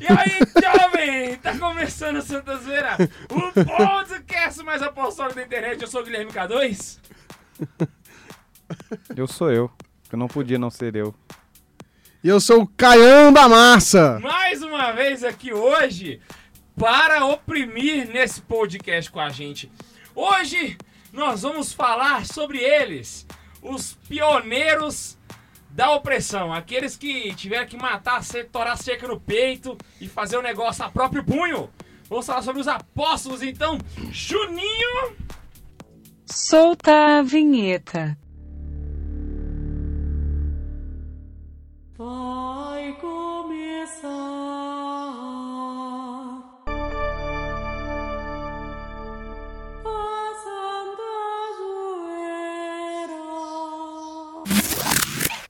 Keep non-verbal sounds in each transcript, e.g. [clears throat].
E aí, jovem? Tá começando o Santa Zoeira, o podcast mais apostólico da internet. Eu sou o Guilherme K2. Eu sou eu. Eu não podia não ser eu. E eu sou o Caião da Massa. Mais uma vez aqui hoje para oprimir nesse podcast com a gente. Hoje nós vamos falar sobre eles, os pioneiros da opressão, aqueles que tiveram que matar, torar cerca no peito e fazer o negócio a próprio punho. Vamos falar sobre os apóstolos, então, Juninho. Solta a vinheta. Vai começar.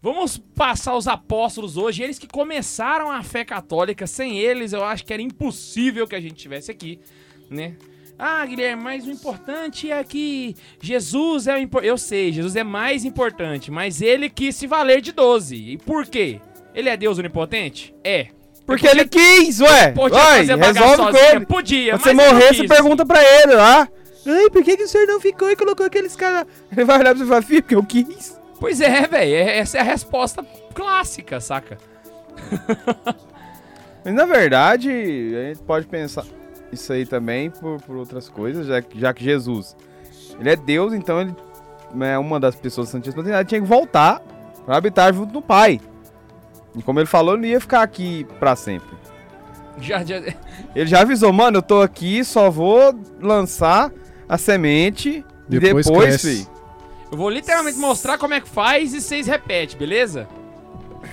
Vamos passar os apóstolos hoje, eles que começaram a fé católica. Sem eles, eu acho que era impossível que a gente tivesse aqui, né? Ah, Guilherme, mas o importante é que Jesus é o importante. Eu sei, Jesus é mais importante, mas ele quis se valer de 12. E por quê? Ele é Deus onipotente? É. Porque ele quis, ué! Podia Vai, fazer resolve sozinha? ele. Podia, Quando você mas ele morrer, você pergunta pra ele lá. Ai, por que, que o senhor não ficou e colocou aqueles caras? [laughs] Ele vai olhar pra você e falar, filho, porque eu quis. Pois é, velho. Essa é a resposta clássica, saca? [laughs] Mas na verdade, a gente pode pensar isso aí também por, por outras coisas, já, que- já que Jesus, ele é Deus, então ele é uma das pessoas da Santíssima Trindade, tinha que voltar pra habitar junto do Pai. E como ele falou, ele não ia ficar aqui pra sempre. Já, já... Ele já avisou, mano, eu tô aqui, só vou lançar a semente Depois e depois, cresce. Eu vou literalmente mostrar como é que faz e vocês repetem, beleza?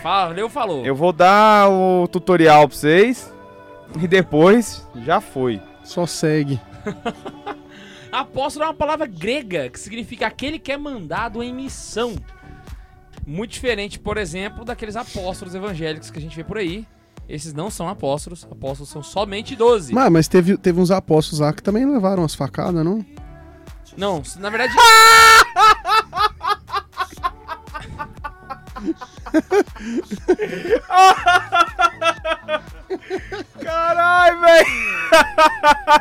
Valeu, falou. Eu vou dar o tutorial pra vocês e depois já foi. Só segue. [laughs] Apóstolo é uma palavra grega que significa aquele que é mandado em missão. Muito diferente, por exemplo, daqueles apóstolos evangélicos que a gente vê por aí. Esses não são apóstolos, apóstolos são somente 12. Mas, mas teve, teve uns apóstolos lá que também levaram umas facadas, não? Não, na verdade. [laughs] [laughs] Caralho, velho!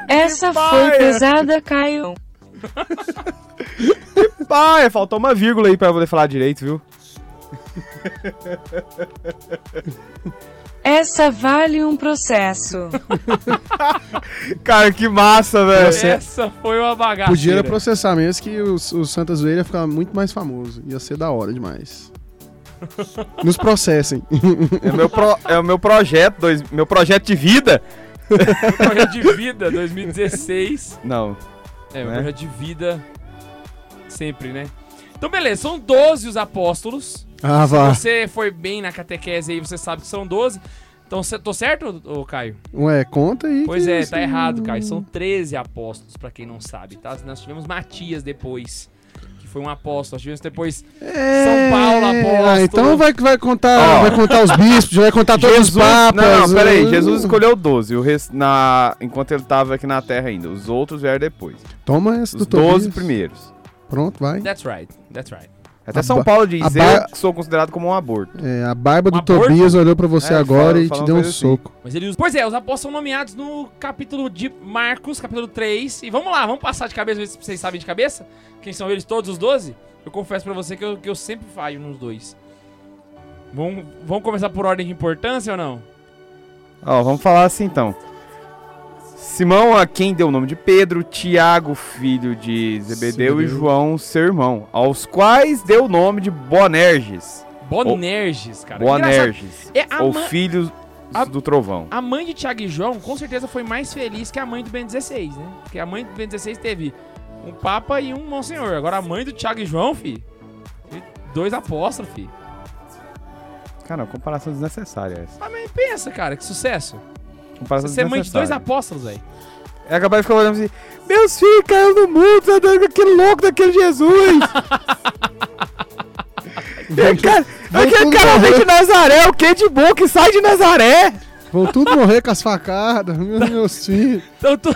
Essa foi paia. pesada, Caio. Pai, faltou uma vírgula aí pra eu poder falar direito, viu? Essa vale um processo. [laughs] Cara, que massa, velho. Essa foi uma bagaceira. Podia era processar mesmo que o, o Santa Zoeira ia ficar muito mais famoso. Ia ser da hora demais. Nos processem. É, meu pro- é o meu projeto, dois, meu projeto de vida. Projeto de vida 2016. Não. É, o Né? projeto de vida sempre, né? Então, beleza, são 12 os apóstolos. Ah, Se vá. você foi bem na catequese aí, você sabe que são 12. Então, cê- tô certo, ô Caio? Ué, conta aí. Pois é, isso tá errado, Caio. São 13 apóstolos, pra quem não sabe, tá? Nós tivemos Matias depois, foi um apóstolo. Nós tivemos depois É... São Paulo, apóstolo. Ah, então vai, vai contar Ó. vai contar os bispos, vai contar todos os papas. Não, não, peraí. Uh. Jesus escolheu 12, o rest, na, enquanto ele tava aqui na Terra ainda. Os outros vieram depois. Toma essa Os do Tobias. 12 primeiros. Pronto, vai. That's right, that's right. Até A São Paulo diz, a eu sou considerado como um aborto. É, a barba do Um aborto? Tobias olhou pra você É, agora fala- e te deu um assim. soco. Mas ele usa... Pois é, os apóstolos são nomeados no capítulo de Marcos, capítulo 3. E vamos lá, vamos passar de cabeça, ver se vocês sabem de cabeça. Quem são eles, todos os 12? Eu confesso pra você que eu, que eu sempre falho nos dois. Vamos, vamos começar por ordem de importância ou não? Ó, vamos falar assim então. Simão, a quem deu o nome de Pedro, Tiago, filho de Zebedeu, e Zebedeu. João, seu irmão, aos quais deu o nome de Boanerges. Bonerges, cara. Boanerges, É a, ou ma- filhos a- do trovão. a mãe de Tiago e João, com certeza, foi mais feliz que a mãe do Ben 16, né? Porque a mãe do Ben 16 teve um Papa e um Monsenhor. Agora a mãe do Tiago e João, fi. Dois apóstolos, fi. Cara, uma comparação desnecessária essa. Mas pensa, cara, que sucesso. Comparação Você é mãe de dois apóstolos, velho. É capaz de ficar olhando assim, meus filhos caíram no mundo, tá aquele louco daquele Jesus. [laughs] aquele cara, aquele cara vem de Nazaré, o que de bom que sai de Nazaré? Vão tudo morrer com as facadas, meus, meus filhos. Então, tu...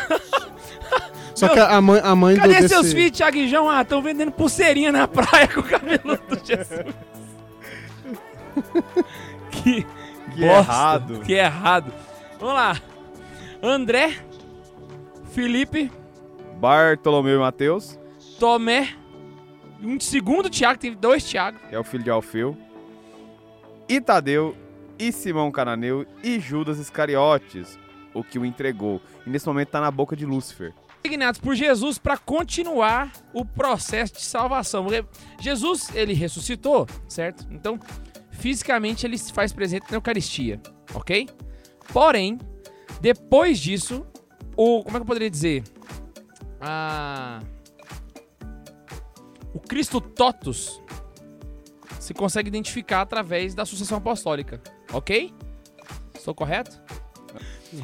Só que a mãe, a mãe do cadê desse... seus filhos, Tiago e João? Ah, estão vendendo pulseirinha na praia com o cabelo do Jesus. [laughs] que, Que errado. Que errado. Vamos lá. André, Felipe, Bartolomeu e Mateus, Tomé, um segundo Tiago, tem dois Tiago. é o filho de Alfeu, e Tadeu, e Simão Cananeu, e Judas Iscariotes, o que o entregou. E nesse momento tá na boca de Lúcifer. designados por Jesus para continuar o processo de salvação. Porque Jesus, ele ressuscitou, certo? Então, fisicamente ele se faz presente na Eucaristia, ok? Porém, depois disso, o como é que eu poderia dizer? Ah, o Cristo Totus se consegue identificar através da sucessão apostólica, ok? Estou correto?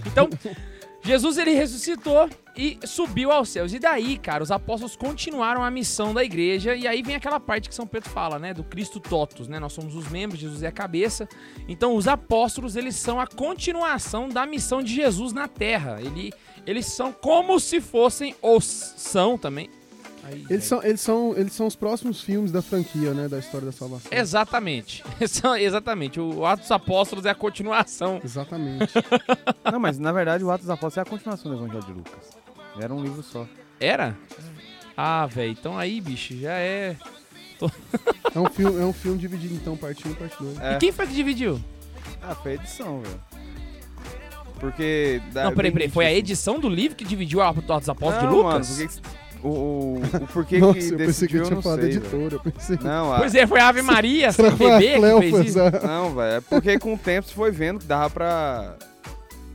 Então, [laughs] Jesus ele ressuscitou e subiu aos céus. E daí, cara, os apóstolos continuaram a missão da igreja. E aí vem aquela parte que São Pedro fala, né? Do Cristo Totus, né? Nós somos os membros, Jesus é a cabeça. Então, os apóstolos, eles são a continuação da missão de Jesus na terra. Ele, eles são como se fossem, ou são também. Aí, Eles são, eles, são, eles são os próximos filmes da franquia, né? Da história da salvação. Exatamente. [laughs] São- Exatamente. O Atos dos Apóstolos é a continuação. Exatamente. [laughs] Não, mas na verdade o Atos dos Apóstolos é a continuação do Evangelho de Lucas. Era um livro só. Era? Ah, velho. Então aí, bicho, já é. [laughs] É um filme, é um filme dividido então, parte 1 e parte 2. É. E quem foi que dividiu? Ah, foi a edição, velho. Porque. Não, peraí, peraí. Foi a edição do livro que dividiu a Atos dos. Apóstolos de Lucas? Mano, porque que- o, o, o porquê Nossa, que eu pensei que decidiu, eu tinha não falado sei, editora. pensei. Não, a- Pois é, foi a Ave Maria, [laughs] sem que fez isso. a- Não, velho. É porque com o tempo você foi vendo que dava pra.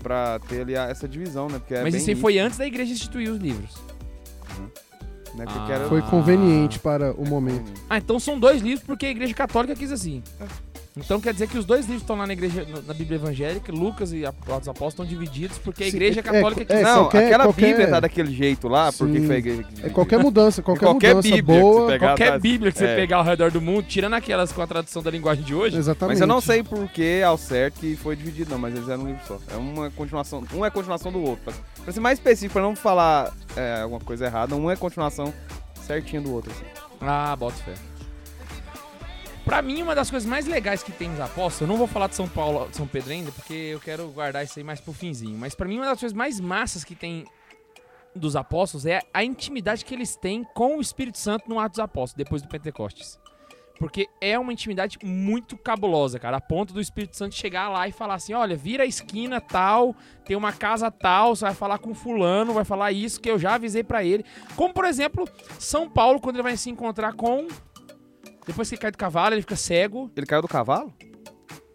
Pra ter ali a- essa divisão, né? Porque é Mas bem isso aí foi antes da igreja instituir os livros. Né? Porque Ah. era- Foi conveniente para o momento. Ah, então são dois livros porque a igreja católica quis assim. Então quer dizer que os dois livros estão lá na igreja, na Bíblia evangélica, Lucas e dos Apóstolos estão divididos porque a Sim, igreja é- católica é- quis. é, Não, qualquer- aquela qualquer- Bíblia tá daquele jeito lá, porque Sim. foi a igreja que É qualquer mudança, qualquer, qualquer mudança Bíblia que boa. você pegar, Qualquer tá- Bíblia que você é. pegar ao redor do mundo, tirando aquelas com a tradução da linguagem de hoje, Exatamente. Mas eu não sei por que ao certo que foi dividido, não, mas eles eram um livro só. É uma continuação, um é continuação do outro. Pra, pra ser mais específico, pra não falar é, alguma coisa errada, um é continuação certinha do outro. Assim. Ah, bota fé. Pra mim, uma das coisas mais legais que tem nos apóstolos, eu não vou falar de São Paulo, de São Pedro ainda, porque eu quero guardar isso aí mais pro finzinho. Mas pra mim, uma das coisas mais massas que tem dos apóstolos é a intimidade que eles têm com o Espírito Santo no ato dos apóstolos, depois do Pentecostes. Porque é uma intimidade muito cabulosa, cara. A ponto do Espírito Santo chegar lá e falar assim: olha, vira a esquina tal, tem uma casa tal, você vai falar com fulano, vai falar isso que eu já avisei pra ele. Como, por exemplo, São Paulo, quando ele vai se encontrar com. Depois que ele cai do cavalo, ele fica cego. Ele caiu do cavalo?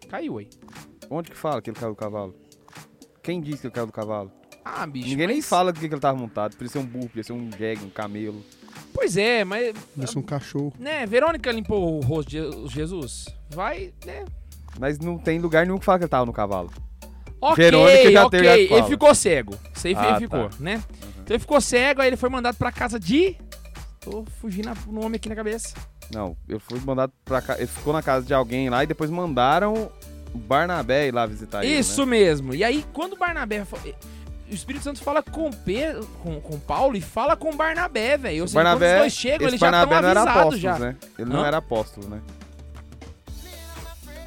Caiu aí. Onde que fala que ele caiu do cavalo? Quem disse que ele caiu do cavalo? Ah, bicho. Ninguém nem mas- fala do que, que ele tava montado. Podia ser um burro, podia ser um jegue, um camelo. Pois é, mas. Desse um cachorro. Né, Verônica limpou o rosto de Jesus. Vai, né? Mas não tem lugar nenhum que fala que ele tava no cavalo. Ok, Verônica já ok. teve Ele ficou cego. Isso aí Ah, ele ficou, tá. né? Então ele ficou cego, aí ele foi mandado pra casa de. Tô fugindo o nome aqui na cabeça. Não, eu fui mandado pra cá. Ele ficou na casa de alguém lá e depois mandaram o Barnabé ir lá visitar ele. Isso né? mesmo. E aí, quando Barnabé. fa- O Espírito Santo fala com, Pedro, com, com Paulo e fala com Barnabé, velho. Ou O seja, quando os Barnabé, dois chegam, eles já estão Barnabé não era avisados apóstolo, já. né? Ele não Hã? era apóstolo, né?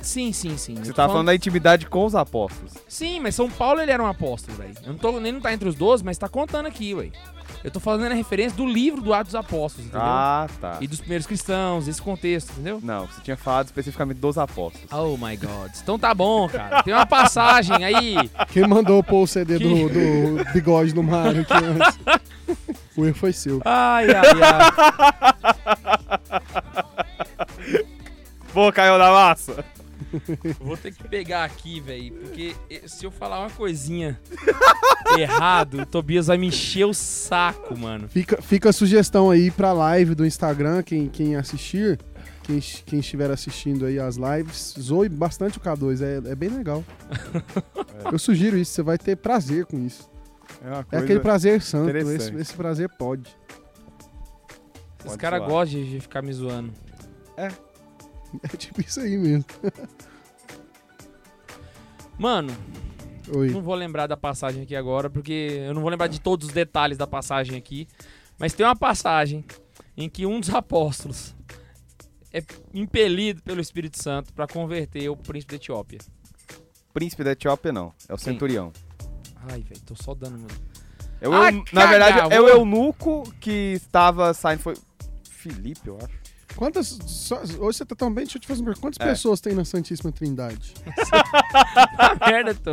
Sim, sim, sim. Você tá falando da intimidade com os apóstolos. Sim, mas São Paulo ele era um apóstolo, velho. Eu não tô, nem não tá entre os 12, mas tá contando aqui, velho. Eu tô falando na referência do livro do Atos dos Apóstolos, entendeu? Ah, tá. E dos primeiros cristãos, esse contexto, entendeu? Não, você tinha falado especificamente dos apóstolos. Oh my god. Então tá bom, cara. Tem uma passagem aí. Quem mandou pôr o CD do, do bigode do Mario aqui antes? O erro foi seu. Ai, ai, ai. Pô, caiu da massa! [laughs] Vou ter que pegar aqui, velho. Porque se eu falar uma coisinha [laughs] errado, o Tobias vai me encher o saco, mano. Fica, fica a sugestão aí pra live do Instagram, quem, quem assistir, quem, quem estiver assistindo aí as lives, zoe bastante o K2, é, é bem legal. [laughs] Eu sugiro isso, você vai ter prazer com isso. É, uma É aquele prazer santo, esse, esse prazer pode. Os caras gostam de de ficar me zoando. É [laughs] tipo isso aí mesmo. Mano, Oi. não vou lembrar da passagem aqui agora, porque eu não vou lembrar de todos os detalhes da passagem aqui. Mas tem uma passagem em que um dos apóstolos é impelido pelo Espírito Santo pra converter o príncipe da Etiópia. Príncipe da Etiópia, não. É o Quem? centurião. Ai, velho, tô só dando, mano. É Ah, eu- na verdade, é o eunuco que estava saindo. Foi. Felipe, eu acho. Quantas. só- hoje você tá tão bem, deixa eu te fazer uma pergunta. Quantas É. pessoas tem na Santíssima Trindade? [laughs] Merda, tô.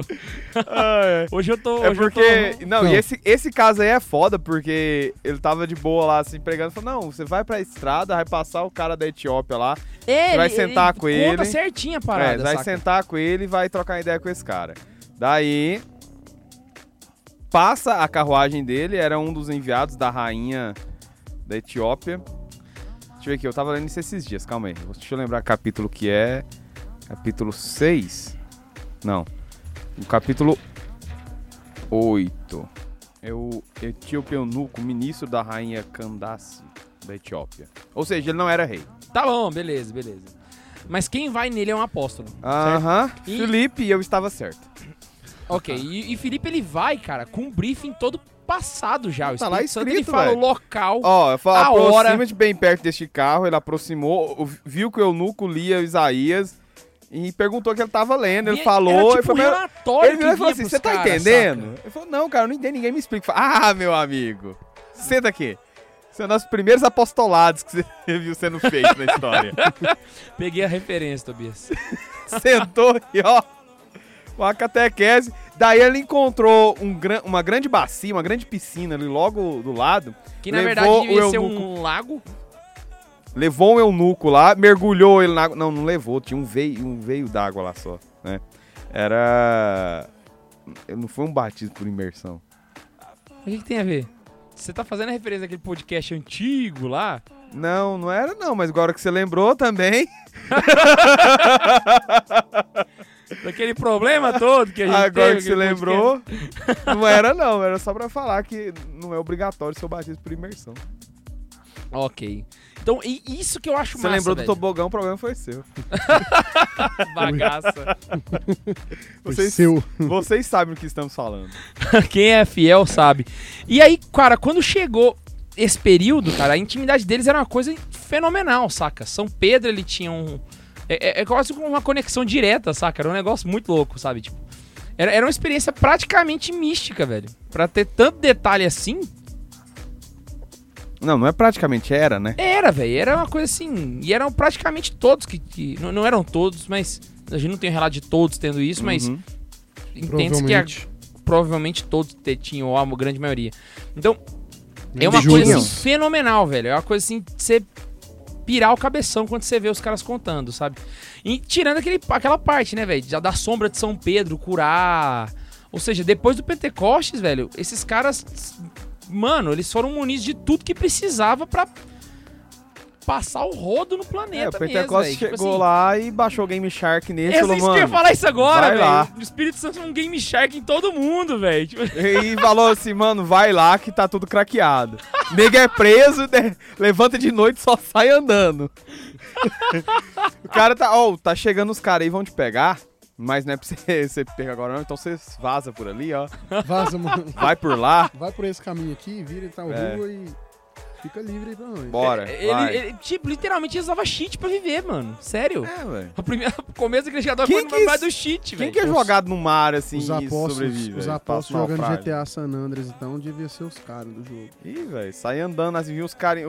Hoje eu tô. É hoje eu porque. tô- Não, Não. e esse, esse caso aí é foda, porque ele tava de boa lá, assim, pregando. Falou: não, você vai pra estrada, vai passar o cara da Etiópia lá. É, vai ele- sentar ele com ele. Conta certinho a parada. é, vai saca? sentar com ele e vai trocar ideia com esse cara. Daí. Passa a carruagem dele, era um dos enviados da rainha da Etiópia. Deixa eu ver aqui, eu tava lendo isso esses dias, calma aí. Deixa eu lembrar capítulo que é. Capítulo 6. Não. O capítulo 8. É o Etíope Eunuco, ministro da rainha Candace da Etiópia. Ou seja, ele não era rei. Tá bom, beleza, beleza. Mas quem vai nele é um apóstolo. Aham. E- Felipe, e eu estava certo. Ok, e, e Felipe ele vai, cara, com um briefing todo passado já. O Tá lá Santo, ele escrito, fala o local. Ó, eu falo, A hora- aproxima-te bem perto deste carro. Ele aproximou, viu que o eunuco lia Isaías e perguntou o que ele tava lendo. Ele E falou. Era ele tipo um falou, ele virou falou assim: Você tá entendendo? saca? Ele falou: Não, cara, eu não entendo. Ninguém me explica. Ah, meu amigo, senta aqui. São nossos primeiros apostolados que [laughs] você viu sendo feito na história. [laughs] Peguei a referência, Tobias. [laughs] Sentou e ó, uma catequese. Daí ele encontrou um uma grande bacia, uma grande piscina ali logo do lado. Que na Levou verdade o devia ser eunuco. um lago. Levou um eunuco lá, mergulhou ele na água. Não, não levou, tinha um veio, um veio d'água lá só, né? Era. Não foi um batismo por imersão. O que, que tem a ver? Você tá fazendo a referência àquele podcast antigo lá? Não, não era não, mas agora que você lembrou também. [laughs] Daquele problema todo que a gente Agora teve, que aquele lembrou, não era não, era só pra falar que não é obrigatório ser o batismo por imersão. Ok. Então, e isso que eu acho Você massa, lembrou do velho. tobogão, o problema foi seu. [laughs] Bagaça. [laughs] Vocês, seu. vocês sabem do que estamos falando. [laughs] Quem é fiel sabe. E aí, cara, quando chegou esse período, cara, a intimidade deles era uma coisa fenomenal, saca? São Pedro, ele tinha um. É, é- é quase como uma conexão direta, saca? Era um negócio muito louco, sabe? Tipo, era, era uma experiência praticamente mística, velho. Pra ter tanto detalhe assim, Não, não é praticamente era, né? era, velho. Era uma coisa assim. E eram praticamente todos que. que- não, não eram todos, mas. A gente não tem um relato de todos tendo isso, mas Uhum. entende-se que a- Provavelmente. todos te- tinham, ou a grande maioria. Então, É uma Juntos. coisa assim, fenomenal, velho. É uma coisa assim de você pirar o cabeção quando você vê os caras contando, sabe? E tirando aquele, aquela parte, né, velho? Já da sombra de São Pedro, curar. Ou seja, depois do Pentecostes, velho, esses caras. Mano, eles foram munidos de tudo que precisava pra passar o rodo no É, planeta o mesmo, Pentecoste velho. Tipo chegou assim, lá e baixou o Game Shark nele e É falou, eu ia mano. falar isso agora, vai lá. velho. O Espírito Santo é um Game Shark em todo mundo, velho. Tipo, [laughs] E falou assim, mano, vai lá que tá tudo craqueado. Nego é preso, né, levanta de noite e só sai andando. [laughs] o cara tá, ó, tá chegando os caras aí, vão te pegar. Mas não é pra você, [laughs] você pegar agora não, então você vaza por ali, ó. Vaza, mano. Vai por lá, Vai por esse caminho aqui, vira e tal É. rua e fica livre aí pra nós. bora. ele, vai. ele, tipo, literalmente ele usava cheat pra viver, mano. Sério. É, velho. O primeiro [laughs] começo da igreja católica Quem foi do cheat, Quem velho. que é jogado no mar assim Os e apóstolos, sobrevive? os apóstolos jogando naufrágio. GTA San Andreas, então devia ser os caras do jogo. Ih, velho, sai andando assim, viu os caras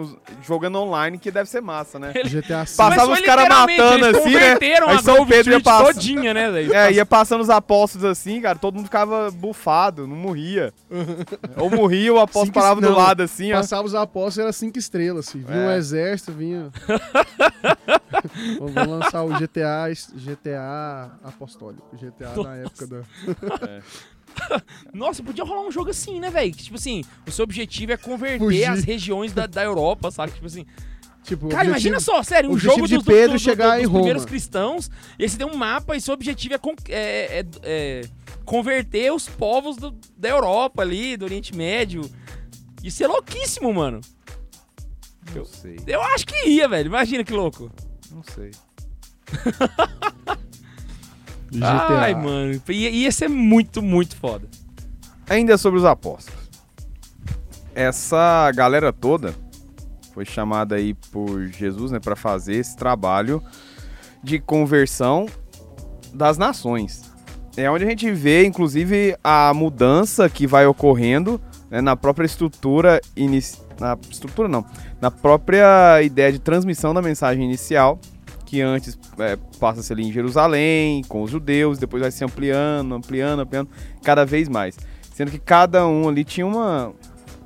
jogando online, que deve ser massa, né? Ele- GTA V. Passava os caras matando eles assim, né? Aí a São Pedro ia passar- todinha, né, velho? [laughs] É, ia passando os apóstolos assim, cara, todo mundo ficava bufado, não morria. [laughs] Ou morria, o apóstolo parava do lado assim, ó. Passava os apóstolos, era cinco estrelas, assim. Vinha É. um exército, vinha... [laughs] Vamos lançar o GTA, GTA apostólico. GTA na época da... [laughs] Nossa, podia rolar um jogo assim, né, velho? Tipo assim, o seu objetivo é converter Fugir. as regiões da, da Europa, sabe? Tipo assim, Tipo, cara, objetivo- imagina só, sério, um jogo de dos, Pedro dos- dos- chegar dos em primeiros Roma. cristãos, e você tem um mapa e seu objetivo é, é- é- é converter os povos do- da Europa ali, do Oriente Médio. Isso é louquíssimo, mano. Não sei, Eu acho que ia, velho. Imagina que louco. não sei. [laughs] GTA. Ai, mano. Ia, ia ser muito, muito foda. Ainda sobre os apóstolos. Essa galera toda foi chamada aí por Jesus, né, para fazer esse trabalho de conversão das nações. é onde a gente vê, inclusive, a mudança que vai ocorrendo né, na própria estrutura inici... na estrutura não, na própria ideia de transmissão da mensagem inicial, que antes é, passa-se ali em Jerusalém, com os judeus, depois vai se ampliando, ampliando, ampliando, cada vez mais. Sendo que cada um ali tinha uma.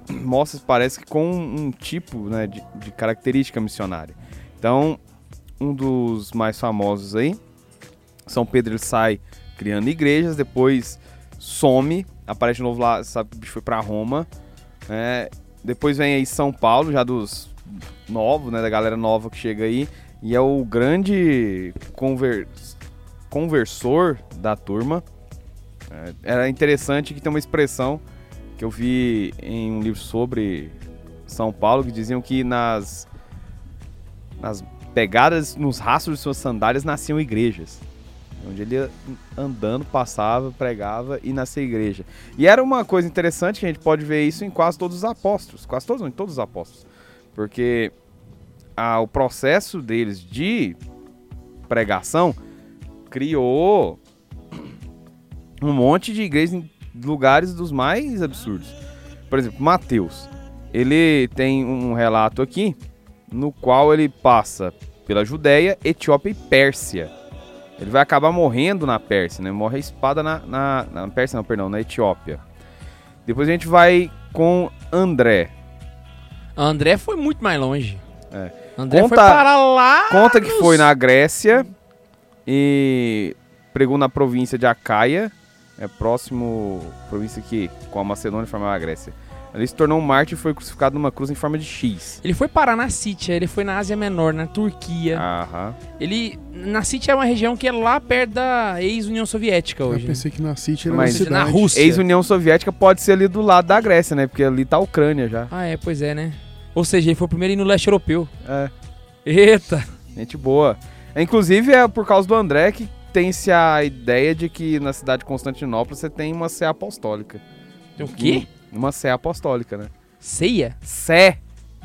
Mostra, parece que com um, tipo né, de, de característica missionária. Então, um dos mais famosos aí, São Pedro ele sai criando igrejas, depois some, aparece de novo lá, sabe foi pra Roma. né? Depois vem aí São Paulo, já dos novos, né, da galera nova que chega aí, e é o grande conver- conversor da turma. É, era interessante que tem uma expressão que eu vi em um livro sobre São Paulo que diziam que nas nas pegadas, nos rastros de suas sandálias nasciam igrejas. Onde ele andando, passava, pregava e nascia igreja. E era uma coisa interessante que a gente pode ver isso em quase todos os apóstolos. Quase todos, não, em todos os apóstolos. Porque o processo deles de pregação criou um monte de igrejas em lugares dos mais absurdos. Por exemplo, Mateus. Ele tem um relato aqui no qual ele passa pela Judéia, Etiópia e Pérsia. Ele vai acabar morrendo na Pérsia, né? Morre a espada na, na, na Pérsia, não, perdão, na Etiópia. Depois a gente vai com André. André foi muito mais longe. É. André Conta- foi para lá. Conta que nos- foi na Grécia e pregou na província de Acaia, é próximo província que com a Macedônia formava a Grécia. Ele se tornou um mártir e foi crucificado numa cruz em forma de X. Ele foi parar na Sítia, ele foi na Ásia Menor, na Turquia. Aham. Ele. Na Sítia é uma região que é lá perto da ex-União Soviética Eu hoje. né? pensei que na City era Mas uma cidade. na Rússia. Ex-União Soviética pode ser ali do lado da Grécia, né? Porque ali tá a Ucrânia já. Ah, é, pois é, né? Ou seja, ele foi o primeiro no leste europeu. É, Eita! gente boa. Inclusive é por causa do André que tem-se a ideia de que na cidade de Constantinopla você tem uma sé apostólica. Tem o quê? Uma sé apostólica, né? Ceia? Sé.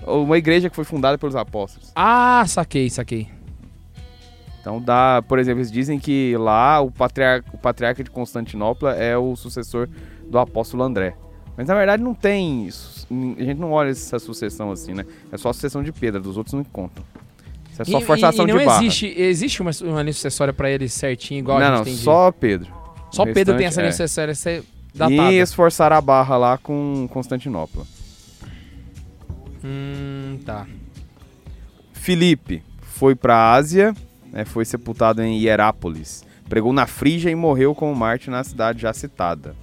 Uma igreja que foi fundada pelos apóstolos. Ah, saquei, saquei. Então dá, por exemplo, eles dizem que lá o patriarca, o patriarca de Constantinopla é o sucessor do apóstolo André. Mas na verdade não tem isso. A gente não olha essa sucessão assim, né? É só a sucessão de Pedro, dos outros não contam. Isso é só E- forçação e, e não de barra. existe, existe uma, uma linha sucessória pra ele certinho, igual a não, gente não, tem de- só Pedro. Só o Pedro tem essa linha é. sucessória essa datada. E esforçar a barra lá com Constantinopla. Hum, tá. Filipe foi pra Ásia, né, foi sepultado em Hierápolis. Pregou na Frígia e morreu como mártir na cidade já citada.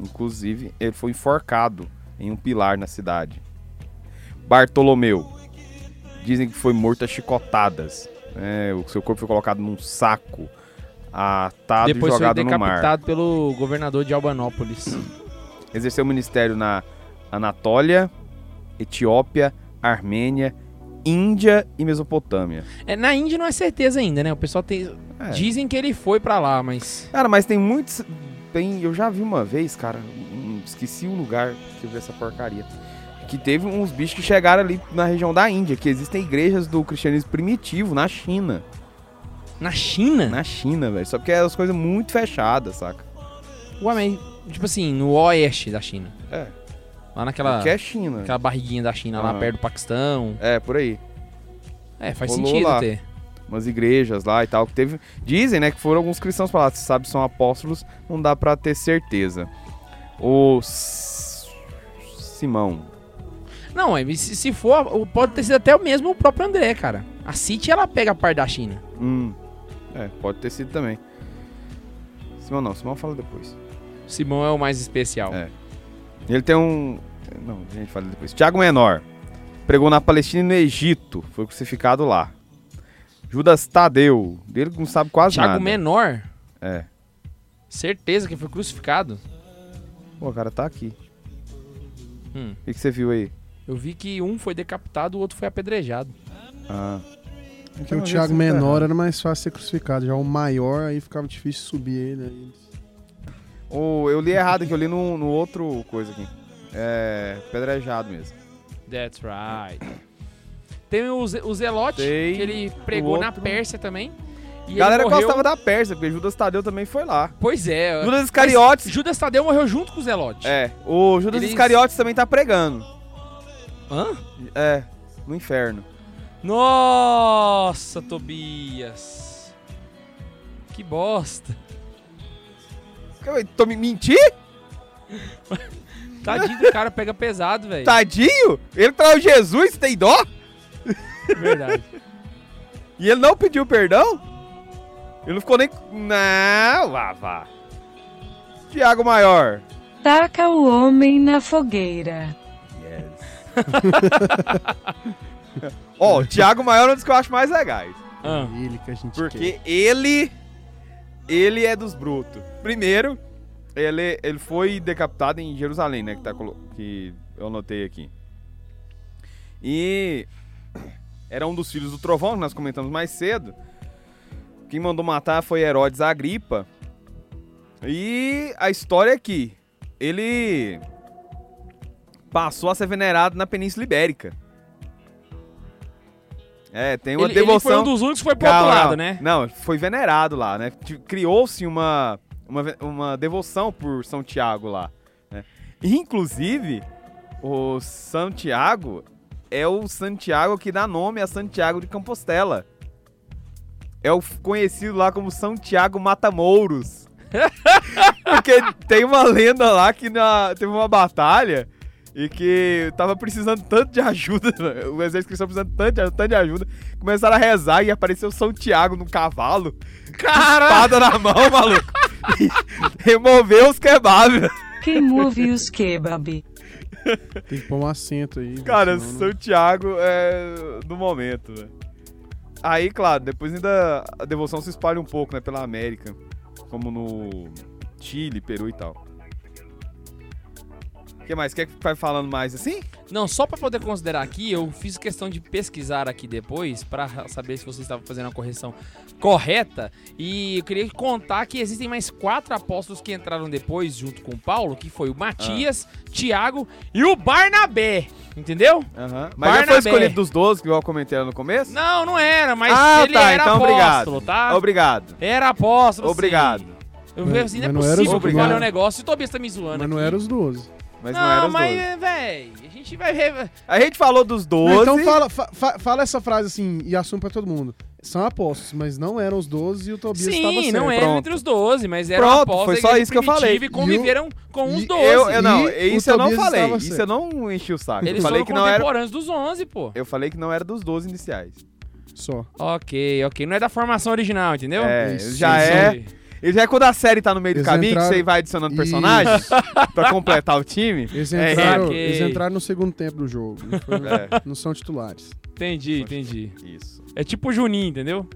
Inclusive, ele foi enforcado em um pilar na cidade. Bartolomeu. Dizem que foi morto a chicotadas. né, o seu corpo foi colocado num saco, atado Depois e foi jogado no mar. decapitado pelo governador de Albanópolis. Exerceu ministério na Anatólia, Etiópia, Armênia, Índia e Mesopotâmia. É, na Índia não é certeza ainda, né? O pessoal tem. É. Dizem que ele foi pra lá, mas. Cara, mas tem muitos. Tem, eu já vi uma vez, cara, esqueci o lugar que eu vi essa porcaria. Que teve uns bichos que chegaram ali na região da Índia, que existem igrejas do cristianismo primitivo na China. Na China? Na China, velho. Só porque é as coisas muito fechadas, saca? Ué, mas, tipo assim, no oeste da China. É. Lá naquela. Que é China. Aquela barriguinha da China, lá Aham. perto do Paquistão. É, por aí. É, faz Rolou sentido lá. ter. Umas igrejas lá e tal. Que teve. Dizem, né, que foram alguns cristãos pra lá. Se sabe são apóstolos, não dá pra ter certeza. O. Simão. Não, é, se, for, pode ter sido até o mesmo o próprio André, cara. A City, ela pega a parte da China. Hum. É, pode ter sido também. Simão não, Simão fala depois. Simão é o mais especial. É. Ele tem um. Não, a gente fala depois. Tiago Menor. Pregou na Palestina e no Egito. Foi crucificado lá. Judas Tadeu. Dele não sabe quase Tiago nada. Menor, É. certeza que foi crucificado. Pô, o cara tá aqui. Hum. O que, que você viu aí? Eu vi que um foi decapitado, o outro foi apedrejado. Ah. Porque o Thiago menor era mais fácil ser crucificado. Já o maior, aí ficava difícil subir ele. Aí. Ou eu li errado aqui, eu li no, no outro coisa aqui. É. Pedrejado mesmo. That's right. Tem o, o Zelote, Tem que ele pregou na. Pérsia também. E Galera morreu... gostava da Pérsia, porque Judas Tadeu também foi lá. Pois é. Judas Iscariotes. Judas Tadeu morreu junto com o Zelote. É, o Judas Eles- Iscariotes também tá pregando. Hã? É, no inferno. Nossa, Tobias. Que bosta. Eu tô me mentir? [laughs] Tadinho do cara, pega pesado, velho. Tadinho? Ele traiu Jesus, tem dó? Verdade. [laughs] E ele não pediu perdão? Ele não ficou nem. Não, vá, vá. Tiago Maior. Taca o homem na fogueira. [laughs] Ó, o Tiago Maior é um dos que eu acho mais legais. Ah, Ele que a gente Porque ele. Ele é dos brutos. Primeiro, ele, ele foi decapitado em Jerusalém, né? Que, tá, que eu anotei aqui. E. Era um dos filhos do trovão, que nós comentamos mais cedo. Quem mandou matar foi Herodes Agripa. E a história é que ele passou a ser venerado na Península Ibérica. É, tem uma ele, ele devoção. foi um dos únicos que foi pro outro lado, não. né? Não, foi venerado lá, né? Criou-se uma, uma, uma devoção por São Tiago lá. Né? Inclusive, o Santiago é o Santiago que dá nome a Santiago de Compostela. É o conhecido lá como São Tiago Matamouros. [laughs] Porque tem uma lenda lá que na, teve uma batalha e que tava precisando tanto de ajuda, [laughs] o exército cristão precisando tanto de, tanto de ajuda, começaram a rezar e apareceu São Tiago no cavalo, Cara! espada na mão, maluco, e [laughs] removeu os kebabs. Quem move os kebab? Tem que pôr um acento aí. Cara, senão não- São Tiago é do momento, velho. Aí, claro, depois ainda a devoção se espalha um pouco, né, pela América, como no Chile, Peru e tal. Que mais? Quer que vai falando mais assim? Não, só pra poder considerar aqui, eu fiz questão de pesquisar aqui depois pra saber se você estava fazendo a correção correta. E eu queria contar que existem mais quatro apóstolos que entraram depois, junto com Paulo, que foi o Matias, Tiago e o Barnabé. Entendeu? Aham. Mas já foi Barnabé. escolhido dos 12, que eu comentei lá no começo? Não, não era, mas ah, ele tá, era então apóstolo, obrigado. tá? Obrigado. Era apóstolo, sim. Obrigado. Eu Mas- falei assim, não é não possível os- que falhou obrigado. o negócio. E o Tobias tá me zoando Mas não aqui. era os 12. Mas não, não, era os mas, 12. velho, a gente vai ver... A gente falou dos 12. Não, então fala, fa- fa- fala essa frase assim e assume pra todo mundo. São apóstolos, mas não eram os 12 e o Tobias estava Sim, certo. não eram Pronto. entre os 12, mas eram Pronto, apóstolos foi da só igreja isso que eu falei. primitiva E conviveram com os e 12. Eu, eu não, E isso o eu não Tobias falei. estava Isso certo. eu não enchi o saco. Eles eu falei foram que não era. contemporâneos dos 11, pô. Eu falei que não era dos 12 iniciais. Só. Ok, ok. Não é da formação original, entendeu? É, Isso, já isso é. aí. Ele já é quando a série tá no meio do Eles caminho, entraram- que você vai adicionando personagens pra completar o time. Eles É, entraram, ok. eles entraram no segundo tempo do jogo. Não, foi- É, não são titulares. Entendi, entendi. isso. É tipo o Juninho, entendeu?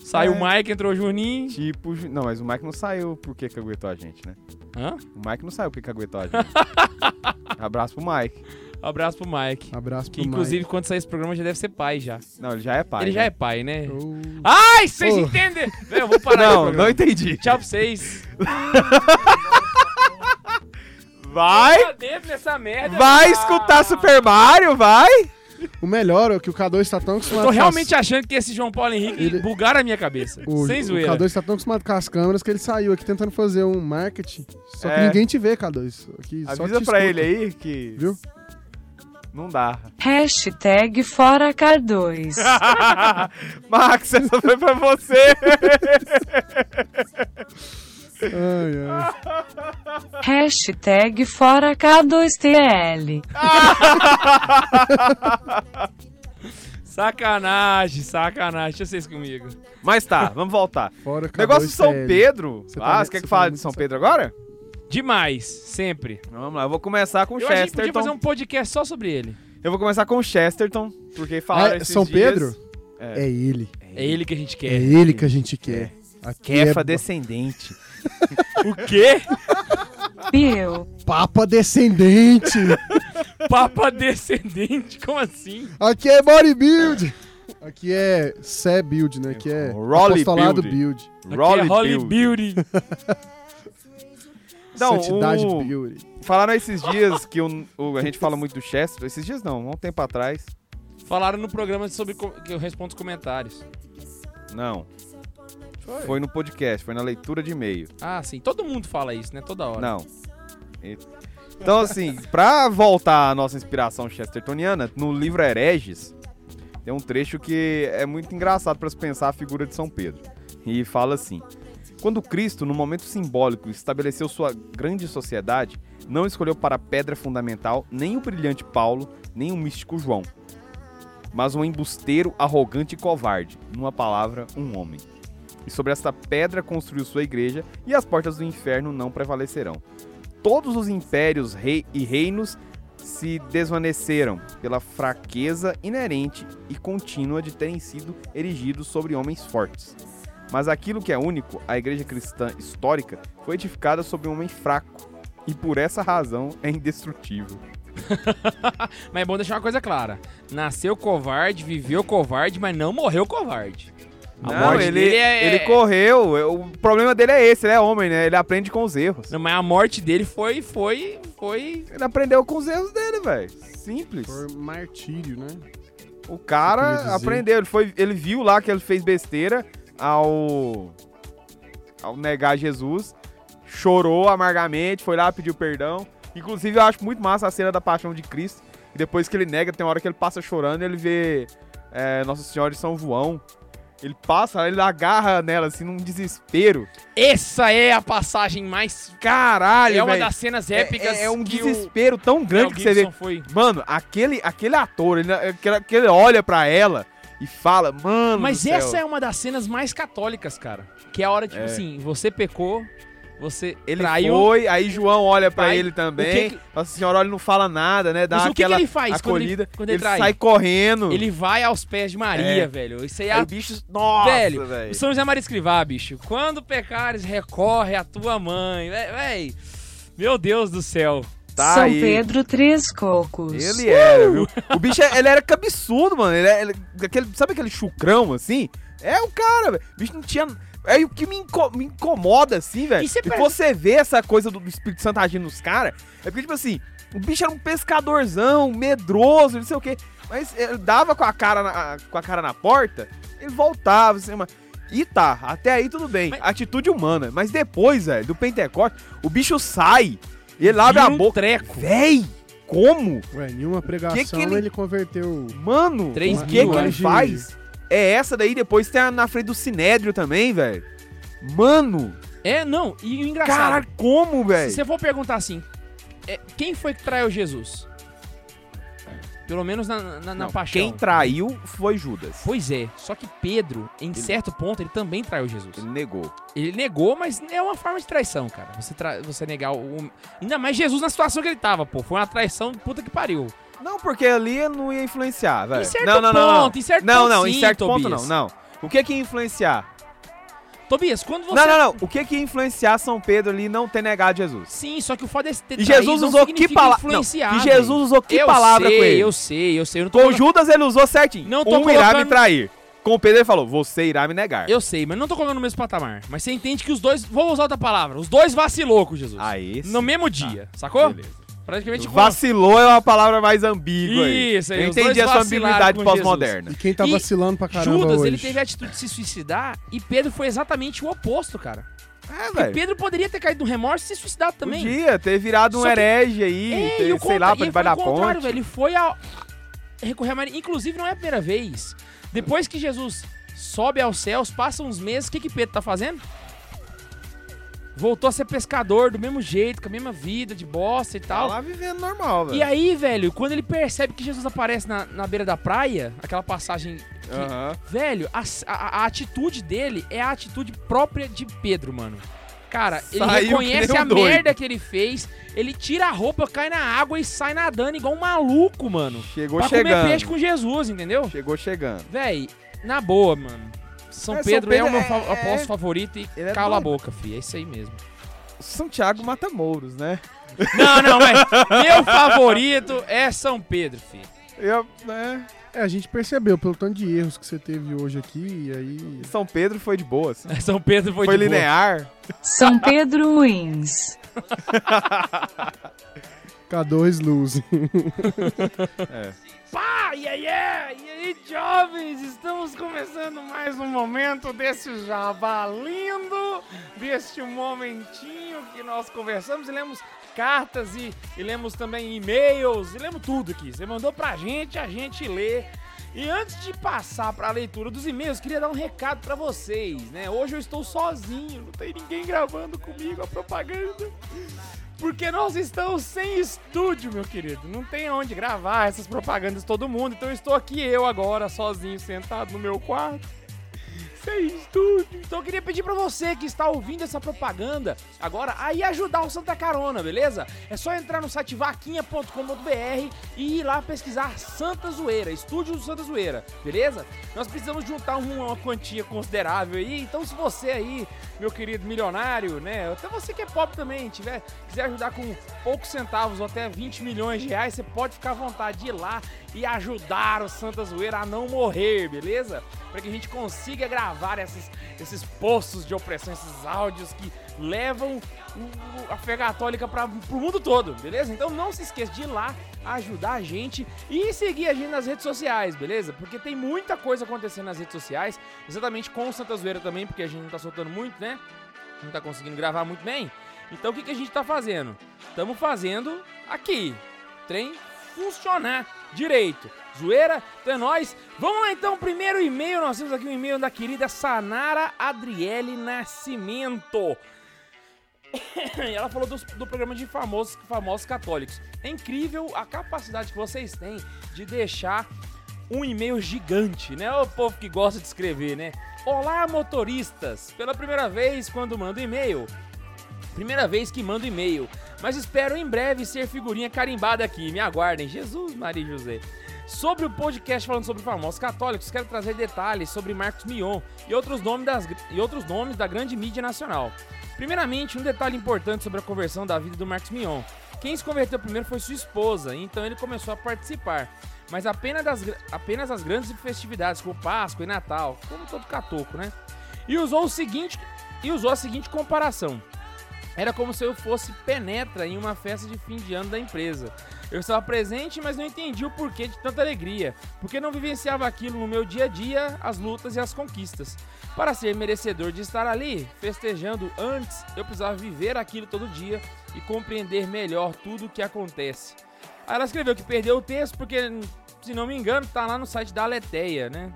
Saiu É. o Mike, entrou o Juninho. Tipo. Não, mas o Mike não saiu porque caguetou a gente, né? Hã? O Mike não saiu porque caguetou a gente. [laughs] Abraço pro Mike. Abraço pro Mike. Abraço Que pro inclusive, quando sair esse programa, já deve ser pai já. Não, ele já é pai. Ele já né? é pai, né? Mike. Oh. Ai, vocês Oh. entendem? Véi, Eu vou parar Não, o não entendi. Tchau pra vocês. Vai! Merda. Vai Ah. escutar Super Mario, vai! O melhor é que o K2 tá tão Eu acostumado tô com as- realmente achando que esse João Paulo Henrique Ele- bugaram a minha cabeça. O, Sem o zoeira. K2 tá tão acostumado com as câmeras que ele saiu aqui tentando fazer um marketing. Só que É. ninguém te vê, K2. Aqui, só Avisa te pra escuta, ele aí que Viu? Não dá. Hashtag fora K2. [laughs] Max, essa foi pra você. Ai, [laughs] ai. Hashtag fora K2TL. [laughs] Sacanagem, sacanagem. Deixa vocês comigo. Mas tá, vamos voltar. Fora K2 Negócio de São. Pedro. Você tá ah, muito- você quer que você fale tá de São Pedro agora? Demais, sempre. Vamos lá, eu vou começar com o Eu acho que a gente podia Chesterton. fazer um podcast só sobre ele. Eu vou começar com o Chesterton, porque falaram Ah, é esses São dias- Pedro? É. É ele. É ele que a gente É, quer. ele que a gente quer. Aqui Kefa é descendente. [laughs] O quê? Eu. Papa descendente. [laughs] Papa descendente? Como assim? Aqui é bodybuild. Aqui é Sé Build, né? Aqui é Rolly apostolado Build. build. Aqui Rolly é Holly Build. Beauty. [laughs] Não, Santidade o- build. Falaram esses dias que o, [laughs] o- a gente fala muito do Chester. Esses dias não, há um tempo atrás. Falaram no programa sobre que eu respondo os comentários. Não. Foi no podcast, foi na leitura de e-mail. Ah, sim. Todo mundo fala isso, né? Toda hora. Não. Então, assim, pra voltar à nossa inspiração chestertoniana, no livro Hereges, tem um trecho que é muito engraçado para se pensar a figura de São Pedro. E fala assim: Quando Cristo, no momento simbólico, estabeleceu sua grande sociedade, não escolheu para pedra fundamental nem o brilhante Paulo, nem o místico João, mas um embusteiro arrogante e covarde, numa palavra, um homem. E sobre esta pedra construiu sua igreja, e as portas do inferno não prevalecerão. Todos os impérios rei e reinos se desvaneceram pela fraqueza inerente e contínua de terem sido erigidos sobre homens fortes. Mas aquilo que é único, a igreja cristã histórica, foi edificada sobre um homem fraco, e por essa razão é indestrutível. [laughs] Mas é bom deixar uma coisa clara. Nasceu covarde, viveu covarde, mas não morreu covarde. A Não, morte ele, dele é- ele correu. O problema dele é esse, ele é homem, né? Ele aprende com os erros. Não, mas a morte dele foi, foi, foi... Ele aprendeu com os erros dele, velho. Simples. Por martírio, né? O cara aprendeu, ele, foi, ele viu lá que ele fez besteira ao, ao negar Jesus, chorou amargamente, foi lá, pediu perdão. Inclusive, eu acho muito massa a cena da paixão de Cristo. E depois que ele nega, tem uma hora que ele passa chorando e ele vê é, Nossa Senhora de São João. Ele passa, ele agarra nela, assim, num desespero. Essa é a passagem mais... Caralho, é uma das cenas É- épicas é, é um que desespero tão o grande Mel que você vê. Foi... Mano, aquele, aquele ator, ele, aquele, aquele olha pra ela e fala, mano. Mas do céu. essa é uma das cenas mais católicas, cara. Que é a hora, tipo É. assim, você pecou, você Ele traiu... foi, aí João olha pra Trai- ele também. que que- Nossa senhora olha e não fala nada, né? Dá Mas o que, que aquela ele faz quando ele, acolhida. quando ele, ele sai correndo. Ele vai aos pés de Maria, É. velho. Isso aí é Aí a bicho. Nossa, Velho, velho. O São José Maria Escrivá, bicho. Quando pecares, recorre à tua mãe. Véi, meu Deus do céu. Tá São aí. Pedro Três Cocos. Ele era, viu? O bicho, é- ele era cabeçudo, mano. Ele, é- ele- aquele, sabe aquele chucrão, assim? É o cara, velho. O bicho não tinha... É o que me, inco- me incomoda, assim, velho. E você vê essa coisa do, do Espírito Santo agindo nos caras, é porque, tipo assim, o bicho era um pescadorzão, medroso, não sei o quê. Mas ele dava com a cara na, com a cara na porta, ele voltava, assim, mas... E tá, até aí tudo bem. Mas- Atitude humana. Mas depois, velho, do Pentecoste, o bicho sai. E ele abre a um boca. treco. Véi, como? Ué, em uma pregação Que que ele- ele... converteu. Mano, Três o mil, que que ele faz? É essa daí, depois tem a na frente do Sinédrio também, velho. Mano, É, não. E o engraçado. cara, como, se velho? você for perguntar assim, é, quem foi que traiu Jesus? Pelo menos na, na, na Não, paixão. Quem traiu foi Judas. Pois é. Só que Pedro, em certo ponto, ele também traiu Jesus. Ele negou. Ele negou, mas é uma forma de traição, cara. Você, tra- você negar o, o- Ainda mais Jesus na situação que ele tava, pô. Foi uma traição puta que pariu. Não, porque ali não ia influenciar, velho. Em certo não, não, não, não. ponto, em certo não, ponto não, em sim, certo ponto Tobias. não, não. O que que ia influenciar? Tobias, quando você. Não, não, não. O que que ia influenciar São Pedro ali não ter negado Jesus? Sim, só que o fato de ter E Jesus usou que palavra? influenciar, que. Jesus usou que eu palavra sei, com ele? Eu sei, eu sei. Eu não tô Com colocando- Judas ele usou certinho. Não tô um irá me colocando- trair. Com Pedro ele falou, você irá me negar. Eu sei, mas não tô colocando no mesmo patamar. Mas você entende que os dois. Vou usar outra palavra. Os dois vacilou com Jesus. Aí sim. no mesmo dia, sacou? Beleza. Praticamente Vacilou é uma palavra mais ambígua aí. Isso aí, Eu entendi a sua ambiguidade pós-moderna. E quem tá E vacilando pra caramba Judas, hoje? ele teve a atitude de se suicidar e Pedro foi exatamente o oposto, cara. É, E velho. Pedro poderia ter caído no remorso e se suicidado também. Podia ter virado um que- herege aí, É, ter- e sei lá, contra- pra e debaixo foi da o contrário, ponte. velho. Ele foi a recorrer a Maria. Inclusive, não é a primeira vez. Depois que Jesus sobe aos céus, passa uns meses, o que, que Pedro tá fazendo? Voltou a ser pescador do mesmo jeito, com a mesma vida de bosta e Tá tal. lá vivendo normal, velho. E aí, velho, quando ele percebe que Jesus aparece na, na beira da praia, aquela passagem que, Aham. Velho, a, a- a atitude dele é a atitude própria de Pedro, mano. Cara, ele Saiu reconhece nem um a doido. merda que ele fez, ele tira a roupa, cai na água e sai nadando igual um maluco, mano. Chegou pra comer chegando. peixe com Jesus, entendeu? Chegou chegando. Véi, na boa, mano. São É, São Pedro é o Pedro meu é- fa- é- apóstolo favorito e ele é cala a boca, fi. É isso aí mesmo. Santiago Matamoros, né? [laughs] Não, não, mas meu favorito é São Pedro, fi. Eu, né? É, a gente percebeu pelo tanto de erros que você teve hoje aqui, e aí. São Pedro foi de boa, assim. [laughs] São Pedro foi, Foi de boa. linear. São Pedro Wins. [laughs] K2 luz. É. Pá, e yeah! E aí, jovens, estamos começando mais um momento desse jabá lindo, deste momentinho que nós conversamos e lemos cartas e, e lemos também e-mails e lemos tudo aqui. Você mandou pra gente, a gente lê. E antes de passar para a leitura dos e-mails, queria dar um recado para vocês, né? Hoje eu estou sozinho, não tem ninguém gravando comigo a propaganda. Porque nós estamos sem estúdio, meu querido. Não tem onde gravar essas propagandas todo mundo. Então estou aqui eu agora, sozinho, sentado no meu quarto. Estúdio. Então eu queria pedir pra você que está ouvindo essa propaganda agora aí ajudar o Santa Carona, beleza? É só entrar no site vaquinha.com.br e ir lá pesquisar Santa Zoeira, Estúdio do Santa Zoeira, beleza? Nós precisamos juntar um- uma quantia considerável aí. Então se você aí, meu querido milionário, né? Até você que é pobre também, tiver, quiser ajudar com poucos centavos ou até 20 milhões de reais, você pode ficar à vontade de ir lá e ajudar o Santa Zoeira a não morrer, beleza? Para que a gente consiga gravar esses, esses poços de opressão, esses áudios que levam a fé católica para o mundo todo, beleza? Então não se esqueça de ir lá ajudar a gente e seguir a gente nas redes sociais, beleza? Porque tem muita coisa acontecendo nas redes sociais, exatamente com o Santa Zoeira também, porque a gente não tá soltando muito, né? Não tá conseguindo gravar muito bem. Então o que, que a gente tá fazendo? Estamos fazendo aqui. Trem funcionar direito. Zoeira? Então é nóis. Vamos lá então, primeiro e-mail. Nós temos aqui um e-mail da querida Sanara Adriele Nascimento. [coughs] Ela falou dos- do, programa de famosos, famosos católicos. É incrível a capacidade que vocês têm de deixar um e-mail gigante, né? O povo que gosta de escrever, né? Olá, motoristas! Pela primeira vez quando mando e-mail. Primeira vez que mando e-mail. Mas espero em breve ser figurinha carimbada aqui. Me aguardem. Jesus, Maria José. Sobre o podcast falando sobre famosos católicos, quero trazer detalhes sobre Marcos Mion e outros nomes, das, e outros nomes da grande mídia nacional. Primeiramente, um detalhe importante sobre a conversão da vida do Marcos Mion. Quem se converteu primeiro foi sua esposa, então ele começou a participar. Mas apenas, das, apenas as grandes festividades, como Páscoa e Natal, como todo catoco, né? E usou o seguinte. E usou a seguinte comparação. Era como se eu fosse penetra em uma festa de fim de ano da empresa. Eu estava presente, mas não entendi o porquê de tanta alegria, porque não vivenciava aquilo no meu dia a dia, as lutas e as conquistas. Para ser merecedor de estar ali, festejando antes, eu precisava viver aquilo todo dia e compreender melhor tudo o que acontece. Aí ela escreveu que perdeu o texto porque, se não me engano, tá lá no site da Aleteia, né?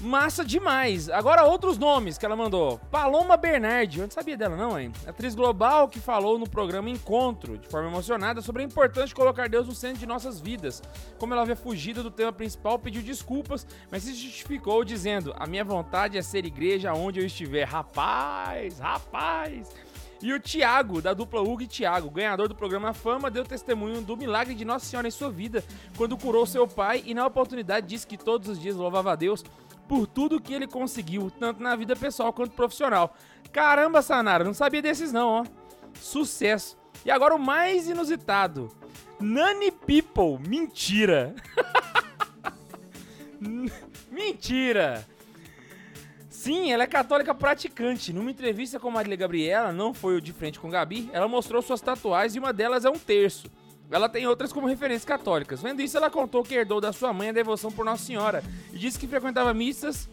Massa demais. Agora outros nomes que ela mandou. Paloma Bernardi, eu não sabia dela não, hein? Atriz global que falou no programa Encontro, de forma emocionada, sobre a importância de colocar Deus no centro de nossas vidas. Como ela havia fugido do tema principal, pediu desculpas, mas se justificou dizendo: "A minha vontade é ser igreja onde eu estiver". Rapaz, rapaz. E o Thiago, da dupla Hugo e Thiago, ganhador do programa Fama, deu testemunho do milagre de Nossa Senhora em sua vida, quando curou seu pai e na oportunidade disse que todos os dias louvava a Deus por tudo que ele conseguiu, tanto na vida pessoal quanto profissional. Caramba, Sanara, não sabia desses não, ó. Sucesso. E agora o mais inusitado. Nani People, mentira. [laughs] mentira. Sim, ela é católica praticante. Numa entrevista com Marília Gabriela, não foi o de frente com Gabi, ela mostrou suas tatuagens e uma delas é um terço. Ela tem outras como referências católicas. Vendo isso, ela contou que herdou da sua mãe a devoção por Nossa Senhora e disse que frequentava missas,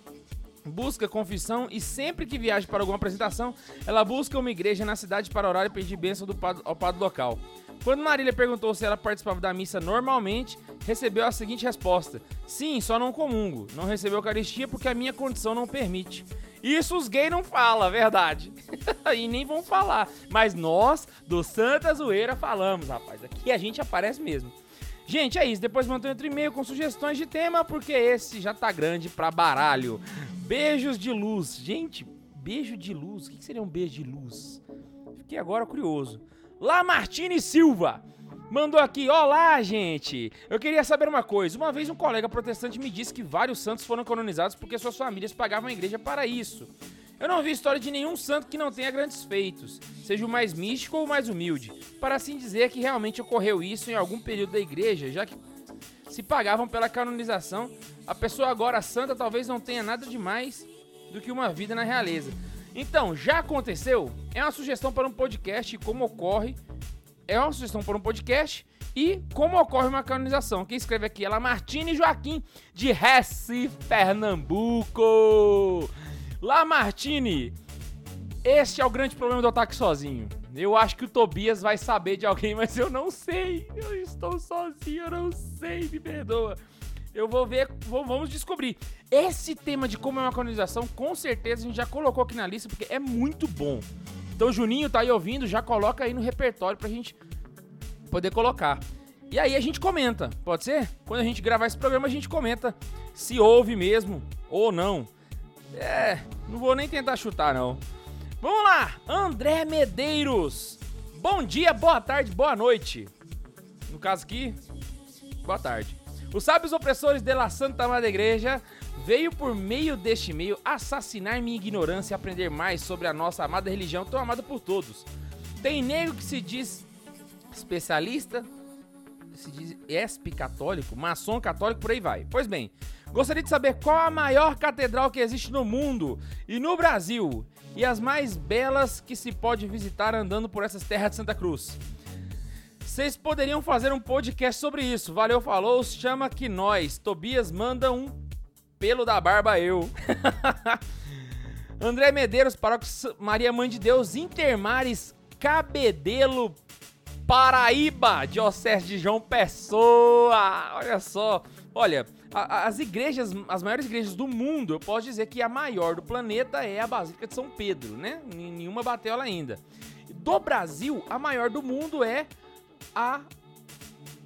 busca confissão e sempre que viaja para alguma apresentação, ela busca uma igreja na cidade para orar e pedir bênção do padre- ao padre local. Quando Marília perguntou se ela participava da missa normalmente, recebeu a seguinte resposta: Sim, só não comungo. Não recebeu Eucaristia porque a minha condição não permite. Isso os gays não falam, verdade. [laughs] e nem vão falar. Mas nós, do Santa Zoeira, falamos, rapaz. Aqui a gente aparece mesmo. Gente, é isso. Depois mantém outro e-mail com sugestões de tema, porque esse já tá grande pra baralho. Beijos de luz. Gente, beijo de luz. O que seria um beijo de luz? Fiquei agora curioso. Lamartine Silva mandou aqui: Olá, gente! Eu queria saber uma coisa. Uma vez um colega protestante me disse que vários santos foram canonizados porque suas famílias pagavam a igreja para isso. Eu não vi história de nenhum santo que não tenha grandes feitos, seja o mais místico ou o mais humilde, para assim dizer que realmente ocorreu isso em algum período da igreja, já que se pagavam pela canonização, a pessoa agora santa talvez não tenha nada de mais do que uma vida na realeza. Então, já aconteceu? É uma sugestão para um podcast como ocorre. É uma sugestão para um podcast E como ocorre uma canonização? Quem escreve aqui é Lamartine Joaquim, de Recife, Pernambuco. Lamartine, este é o grande problema do ataque sozinho. Eu acho que o Tobias vai saber de alguém, mas eu não sei. Eu estou sozinho, eu não sei, me perdoa. Eu vou ver, vamos descobrir. Esse tema de como é uma canonização, com certeza a gente já colocou aqui na lista, porque é muito bom. Então, Juninho tá aí ouvindo, já coloca aí no repertório pra gente poder colocar. E aí a gente comenta, pode ser? Quando a gente gravar esse programa, a gente comenta se houve mesmo ou não. É, não vou nem tentar chutar, não. Vamos lá, André Medeiros. Bom dia, boa tarde, boa noite. No caso aqui, boa tarde. Os sábios opressores de La Santa Madre Igreja veio por meio deste e-mail assassinar minha ignorância e aprender mais sobre a nossa amada religião tão amada por todos. Tem nego que se diz especialista, se diz esp católico, maçom católico, por aí vai. Pois bem, gostaria de saber qual a maior catedral que existe no mundo e no Brasil e as mais belas que se pode visitar andando por essas terras de Santa Cruz. Vocês poderiam fazer um podcast sobre isso. Valeu, falou, chama que nós. Tobias manda um pelo da barba eu. [laughs] André Medeiros, Paróquia Maria Mãe de Deus, Intermares, Cabedelo, Paraíba, Diocese de João Pessoa. Olha só. Olha, a- as igrejas, as maiores igrejas do mundo, eu posso dizer que a maior do planeta é a Basílica de São Pedro, né? Nenhuma bateu ela ainda. Do Brasil, a maior do mundo é a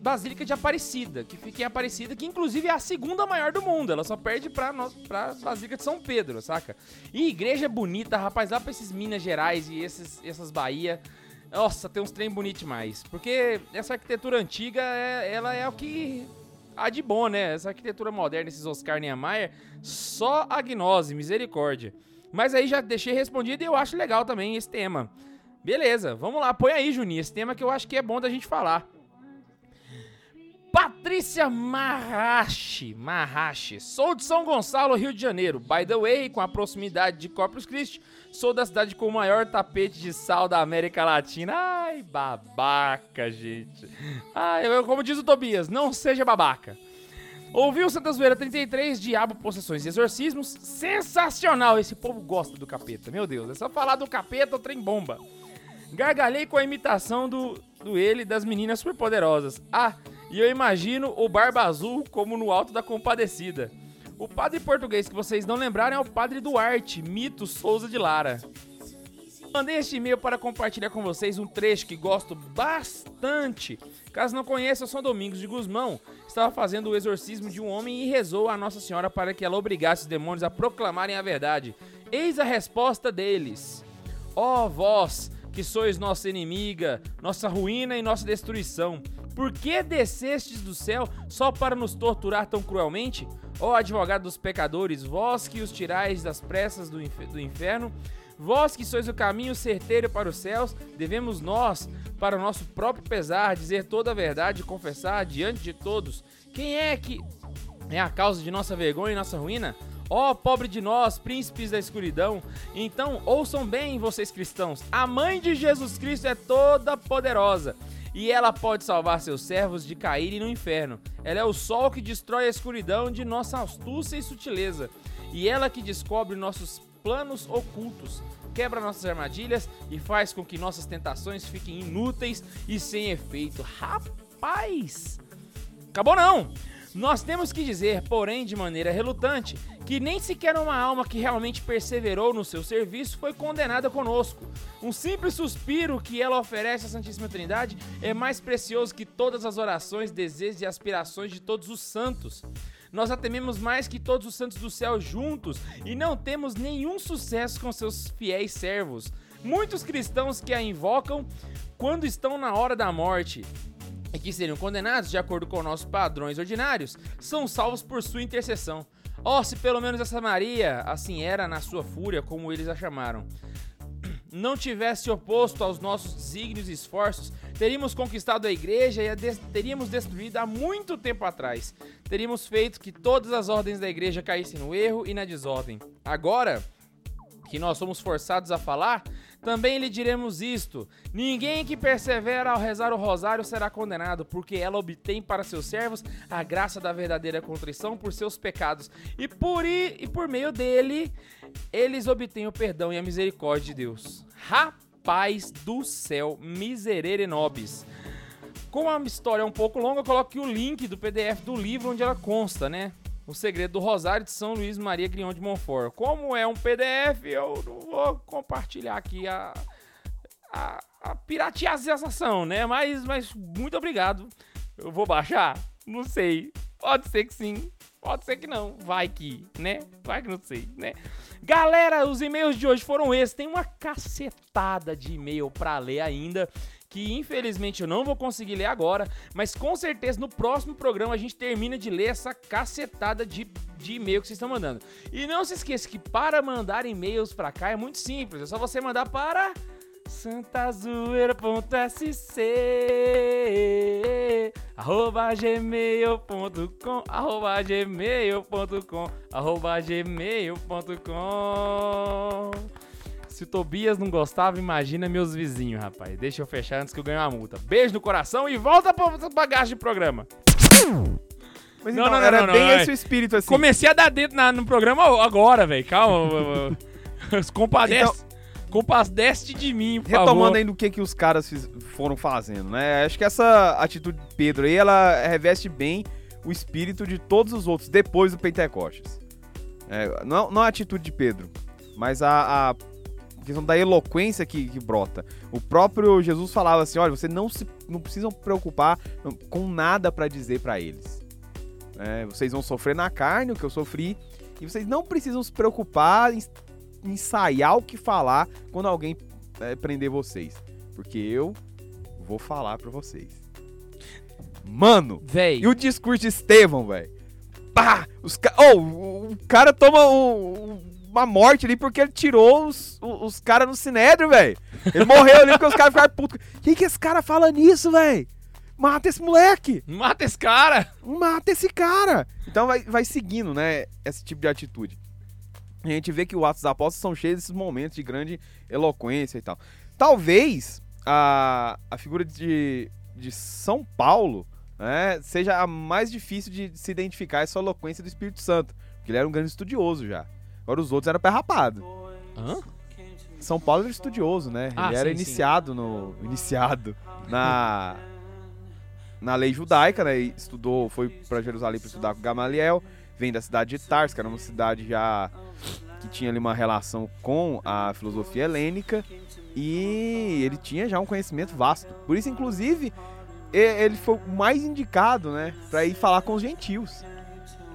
Basílica de Aparecida, que fica em Aparecida, que inclusive é a segunda maior do mundo. Ela só perde pra, nós, pra Basílica de São Pedro, saca? E igreja bonita, rapaz, lá pra esses Minas Gerais e esses, essas Bahia. Nossa, tem uns trem bonitos demais. Porque essa arquitetura antiga, é- ela é o que há de bom, né? Essa arquitetura moderna, esses Oscar Niemeyer, só a gnose, misericórdia. Mas aí já deixei respondido e eu acho legal também esse tema. Beleza, vamos lá, põe aí, Juninho, esse tema que eu acho que é bom da gente falar. Patrícia Marrache, Marrache. Sou de São Gonçalo, Rio de Janeiro. By the way, com a proximidade de Corpus Christi, sou da cidade com o maior tapete de sal da América Latina. Ai, babaca, gente. Ai, eu- como diz o Tobias, não seja babaca. Ouviu Santa Zoeira 33, Diabo, Possessões e Exorcismos? Sensacional! Esse povo gosta do capeta, meu Deus. É só falar do capeta, o trem bomba. Gargalhei com a imitação do, do ele das meninas superpoderosas. Ah, e eu imagino o Barba Azul como no Alto da Compadecida. O padre português que vocês não lembraram é o padre Duarte, mito Souza de Lara. Mandei este e-mail para compartilhar com vocês um trecho que gosto bastante. Caso não conheça, eu sou Domingos de Guzmão. Estava fazendo o exorcismo de um homem e rezou a Nossa Senhora para que ela obrigasse os demônios a proclamarem a verdade. Eis a resposta deles. Ó vós, que sois nossa inimiga, nossa ruína e nossa destruição, por que descestes do céu só para nos torturar tão cruelmente? Ó advogado dos pecadores, vós que os tirais das pressas do, do inferno, vós que sois o caminho certeiro para os céus, devemos nós, para o nosso próprio pesar, dizer toda a verdade e confessar diante de todos. Quem é que é a causa de nossa vergonha e nossa ruína? Ó, pobre de nós, príncipes da escuridão. Então, ouçam bem, vocês cristãos. A mãe de Jesus Cristo é toda poderosa. E ela pode salvar seus servos de caírem no inferno. Ela é o sol que destrói a escuridão de nossa astúcia e sutileza. E ela que descobre nossos planos ocultos, quebra nossas armadilhas e faz com que nossas tentações fiquem inúteis e sem efeito. Rapaz! Acabou não! Nós temos que dizer, porém de maneira relutante, que nem sequer uma alma que realmente perseverou no seu serviço foi condenada conosco. Um simples suspiro que ela oferece à Santíssima Trindade é mais precioso que todas as orações, desejos e aspirações de todos os santos. Nós a tememos mais que todos os santos do céu juntos e não temos nenhum sucesso com seus fiéis servos. Muitos cristãos que a invocam quando estão na hora da morte e que seriam condenados de acordo com nossos padrões ordinários, são salvos por sua intercessão. Oh, se pelo menos essa Maria assim era na sua fúria, como eles a chamaram, [clears throat] não tivesse oposto aos nossos desígnios e esforços, teríamos conquistado a igreja e a teríamos destruído há muito tempo atrás. Teríamos feito que todas as ordens da igreja caíssem no erro e na desordem. Agora, que nós somos forçados a falar, Também lhe diremos isto: ninguém que persevera ao rezar o rosário será condenado, porque ela obtém para seus servos a graça da verdadeira contrição por seus pecados, e por, i- e por meio dele eles obtêm o perdão e a misericórdia de Deus. Rapaz do céu, miserere nobis. Como a história é um pouco longa, eu coloco aqui o link do PDF do livro onde ela consta, né? O Segredo do Rosário de São Luís Maria Grignon de Montfort. Como é um PDF, eu não vou compartilhar aqui a, a, a né? Mas, mas muito obrigado. Eu vou baixar? Não sei. Pode ser que sim. Pode ser que não. Vai que, né? Vai que não sei, né? Galera, os e-mails de hoje foram esses. Tem uma cacetada de e-mail pra ler ainda. Que infelizmente eu não vou conseguir ler agora. Mas com certeza no próximo programa a gente termina de ler essa cacetada de, de e-mail que vocês estão mandando. E não se esqueça que para mandar e-mails pra cá é muito simples. É só você mandar para santazoeira.sc arroba gmail.com arroba gmail.com arroba gmail.com Se o Tobias não gostava, imagina meus vizinhos, rapaz. Deixa eu fechar antes que eu ganhe uma multa. Beijo no coração e volta pra bagagem de programa. Mas Não, então, não, não, era não, bem é. esse o espírito assim. Comecei a dar dedo na- no programa agora, velho. Calma. Compadece. Compadece de mim, por Retomando favor. aí no que, que os caras fiz- foram fazendo, né? Acho que essa atitude de Pedro aí, ela reveste bem o espírito de todos os outros depois do Pentecostes. É, não, não a atitude de Pedro, mas a, a questão da eloquência que, que brota. O próprio Jesus falava assim: olha, vocês não, se, não precisam preocupar com nada pra dizer pra eles. É, vocês vão sofrer na carne o que eu sofri, e vocês não precisam se preocupar em ensaiar o que falar quando alguém é, prender vocês. Porque eu vou falar pra vocês. Mano, Véi. e o discurso de Estevão, velho? Pá! Os ca... oh, o, o cara toma um- uma morte ali porque ele tirou os, os, os caras no sinédrio, velho. Ele morreu ali porque os caras ficaram putos. Quem que esse cara fala nisso, velho? Mata esse moleque! Mata esse cara. Mata esse cara! Então vai, vai seguindo, né? Esse tipo de atitude. A gente vê que o Atos dos Apóstolos são cheios desses momentos de grande eloquência e tal. Talvez a, a figura de, de São Paulo né, seja a mais difícil de se identificar essa eloquência do Espírito Santo. Porque ele era um grande estudioso já. Agora os outros eram pé rapado. Hã? São Paulo era estudioso, né? Ah, ele era sim, sim. iniciado no. Iniciado na. Na lei judaica, né? E estudou, foi pra Jerusalém pra estudar com Gamaliel. Vem da cidade de Tarso, que era uma cidade já que tinha ali uma relação com a filosofia helênica. E ele tinha já um conhecimento vasto. Por isso, inclusive, ele foi o mais indicado, né? Pra ir falar com os gentios.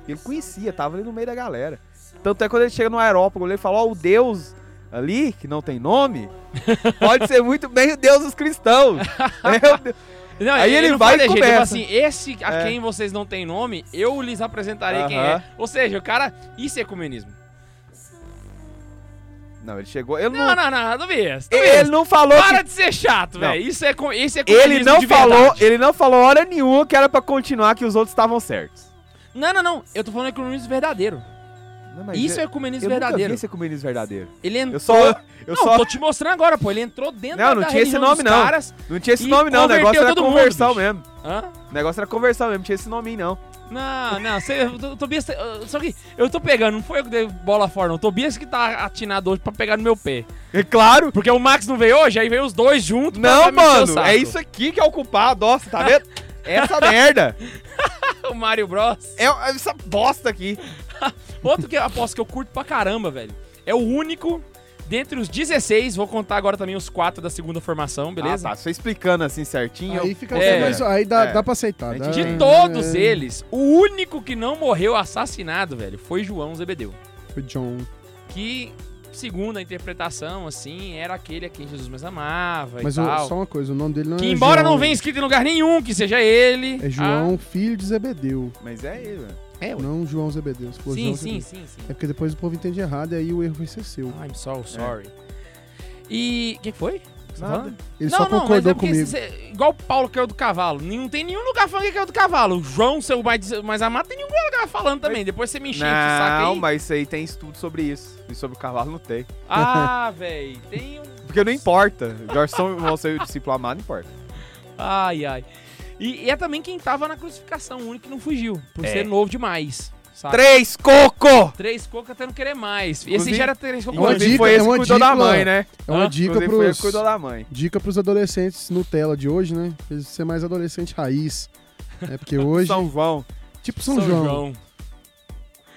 Ele conhecia, tava ali no meio da galera. Tanto é quando ele chega no aerópago, ele fala: Ó, o Deus ali, que não tem nome, pode ser muito bem o Deus dos cristãos. [laughs] Não, Aí ele não vai e jeito, tipo assim, esse a É. quem vocês não têm nome, eu lhes apresentarei quem Aham. é. Ou seja, o cara. Isso é ecumenismo. Não, ele chegou. Ele Não, não, não, não, não isso. ele não falou Para que. de ser chato, velho. Isso é, co- isso é Ele não falou, ele não falou hora nenhuma que era pra continuar que os outros estavam certos. Não, não, não. Eu tô falando ecumenismo verdadeiro. Não, Isso é eu, ecumenismo eu nunca vi verdadeiro. esse ecumenismo verdadeiro. Ele entrou. Eu só. Eu não, só. tô te mostrando agora, pô. Ele entrou dentro Não, da não da tinha esse nome, não. caras. Não tinha esse nome, não. O negócio era mundo, conversão bicho. mesmo. Hã? O negócio era conversão mesmo, não tinha esse nome, não. Não, não, você, o Tobias. Só que eu tô pegando, não foi eu que dei bola fora, não. O Tobias que tá atinado hoje pra pegar no meu pé. É claro. Porque o Max não veio hoje, aí veio os dois juntos. Não, mano, é isso aqui que é o culpado, nossa, tá vendo? [laughs] Essa merda. o Mario Bros. É essa bosta aqui. [laughs] Outro que eu aposto que eu curto pra caramba, velho. É o único dentre os 16, vou contar agora também os quatro da segunda formação, beleza? Ah, tá. Você explicando assim certinho. Aí fica É. mas aí dá, É. dá pra aceitar. dá- De É. todos eles, o único que não morreu assassinado, velho, foi João Zebedeu. Foi John. Que, segundo a interpretação, assim, era aquele a quem Jesus mais amava Mas e o- tal. só uma coisa, o nome dele não Que é embora João, não venha escrito em lugar nenhum que seja ele. É João, filho de Zebedeu. Mas é ele, velho. É, ué. Não João Zebedeu. Sim, João sim, Zebedeu. sim, sim. É porque depois o povo entende errado e aí o erro vai ser seu. I'm so sorry. E. O que foi? Você tá Nada. Ele não, só não, mas concordou é porque comigo. cê- igual o Paulo caiu do cavalo. Não tem nenhum lugar falando que caiu do cavalo. O João, seu mais, mais amado, tem nenhum lugar falando também. Depois você me enche Não, aí. mas isso aí tem estudo sobre isso. E sobre o cavalo não tem. Ah, [laughs] velho. Tem um. Porque não importa. Jorge São João ser o discípulo amado, não importa. Ai, ai. E, e é também quem tava na crucificação, o único que não fugiu, por É. ser novo demais. Sabe? Três coco! Três coca até não querer mais. Esse Inclusive- já era três antes. dica- Inclusive foi esse é que cuidou da dica- mãe, né? É uma Hã? dica Inclusive pros, cuidou da mãe. dica pros adolescentes Nutella de hoje, né? Eles ser mais adolescente raiz. É porque [laughs] hoje, São João. tipo São, João,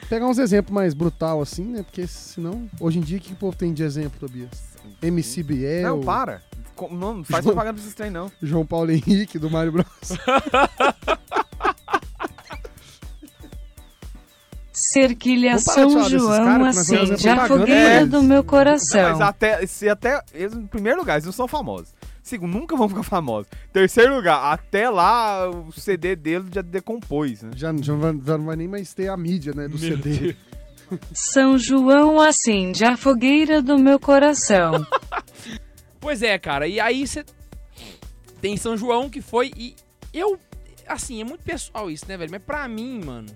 pegar uns exemplos mais brutal assim, né? Porque senão, hoje em dia, o que o povo tem de exemplo, Tobias? MC Biel, Não, para. Não, não faz João- propaganda pra esses trem, não. João Paulo Henrique, do Mário Bros. Cerquilha São João acende a propaganda fogueira deles. do meu Não, coração. mas até, se até, em primeiro lugar, eles não são famosos. Segundo, nunca vão ficar famosos. Terceiro lugar, até lá o CD dele já decompôs, né? Já, já, não vai, já não vai nem mais ter a mídia, né? Do CD. São João acende a fogueira do meu coração. [laughs] Pois é, cara. E aí você tem São João que foi e eu assim, é muito pessoal isso, né, velho? Mas pra mim, mano,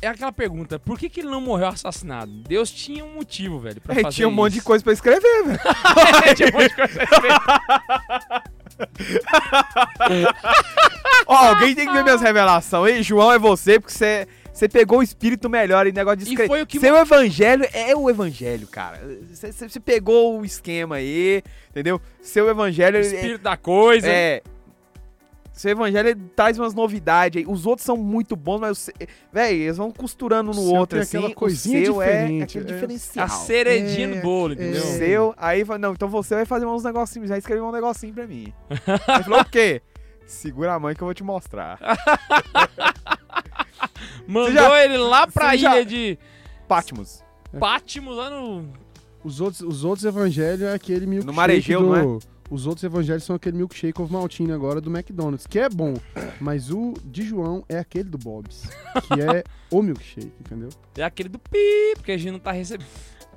é aquela pergunta, por que que ele não morreu assassinado? Deus tinha um motivo, velho, pra É, fazer tinha um monte de isso. coisa pra escrever, velho. [laughs] tinha um monte de coisa. [laughs] Ó, alguém tem que ver minhas revelações. Ei, João, é você, porque você, você pegou o espírito melhor e negócio de E escrever. foi o que Seu evangelho é o evangelho, cara. Você, pegou o esquema aí, entendeu? Seu evangelho o é- espírito da coisa. é. Seu evangelho ele traz umas novidades aí. Os outros são muito bons, mas, véi, eles vão costurando no O outro assim. aquela O coisinha seu é diferente, aquele é. diferencial. A ceredinha É, do bolo, é. entendeu? O seu, aí fala, não, então você vai fazer uns negocinhos, vai escrever um negocinho pra mim. Ele falou, o quê? Segura a mãe que eu vou te mostrar. [laughs] [laughs] Mandou já- ele lá pra você ilha já- de Patmos. Pátimo, lá no... Os outros, os outros evangelhos é aquele milkshake Marejeu, do... não Os outros evangelhos são aquele milkshake of maltine agora do McDonald's, que é bom. Mas o de João é aquele do Bob's, que é [laughs] o milkshake, entendeu? É aquele do pi, porque a gente não tá recebendo.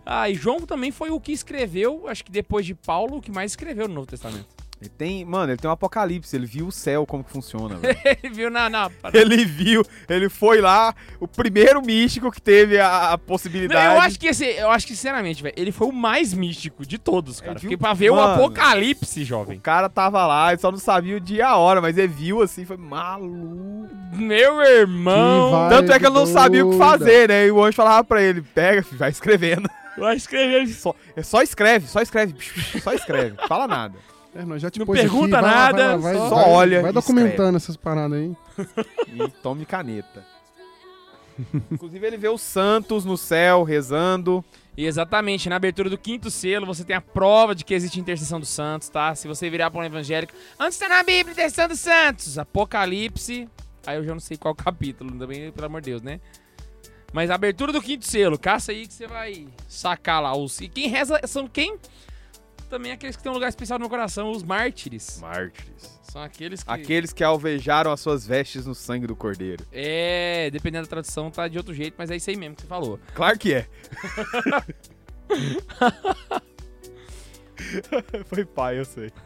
Ah, e João também foi o que escreveu, acho que depois de Paulo, o que mais escreveu no Novo Testamento. Ele tem, mano, ele tem um apocalipse, ele viu o céu como que funciona, velho. [laughs] Ele viu na... na... [laughs] Ele viu, ele foi lá, o primeiro místico que teve a, a Não, possibilidade. eu acho que esse, eu acho que sinceramente, velho, ele foi o mais místico de todos, cara. Ele viu- Porque pra ver o apocalipse, O jovem. cara tava lá, ele só não sabia o dia e a hora, mas ele viu assim, foi maluco. Meu irmão. Tanto é que ele não sabia o que fazer, né? E o anjo falava pra ele, pega, filho, vai escrevendo. Vai escrever. [laughs] Só, é só escreve, só escreve, só escreve, fala nada. É, nós já te Não pôs aqui, pergunta lá, nada, vai lá, vai- só vai- olha Vai documentando essas paradas aí. E tome caneta. Inclusive ele vê os santos no céu rezando. E exatamente, na abertura do quinto selo, você tem a prova de que existe intercessão dos santos, tá? Se você virar para um evangélico, antes está na Bíblia, intercessão dos santos, Apocalipse. Aí eu já não sei qual [laughs] capítulo, também, pelo amor de Deus, né? Mas a abertura do quinto selo, caça aí que você vai sacar lá. Os... E quem reza são quem? Também aqueles que têm um lugar especial no meu coração, os mártires. Mártires. São aqueles que. Aqueles que alvejaram as suas vestes no sangue do cordeiro. É, dependendo da tradução, tá de outro jeito, mas é isso aí mesmo que você falou. Claro que é. [laughs] Foi pai, eu sei. [laughs]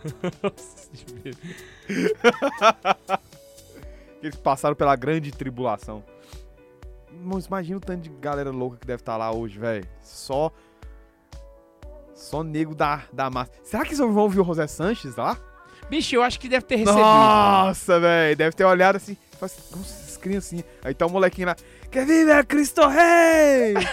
Eles passaram pela grande tribulação. Mas imagina o tanto de galera louca que deve estar lá hoje, velho. Só. Só nego da, da massa. Será que São João viu o José Sanches lá? Bicho, eu acho que deve ter recebido. Nossa, velho. Deve ter olhado assim. Fala assim, Nossa, essas criancinhas. Aí tá o molequinho lá. Quer viver Cristo Rei! [laughs]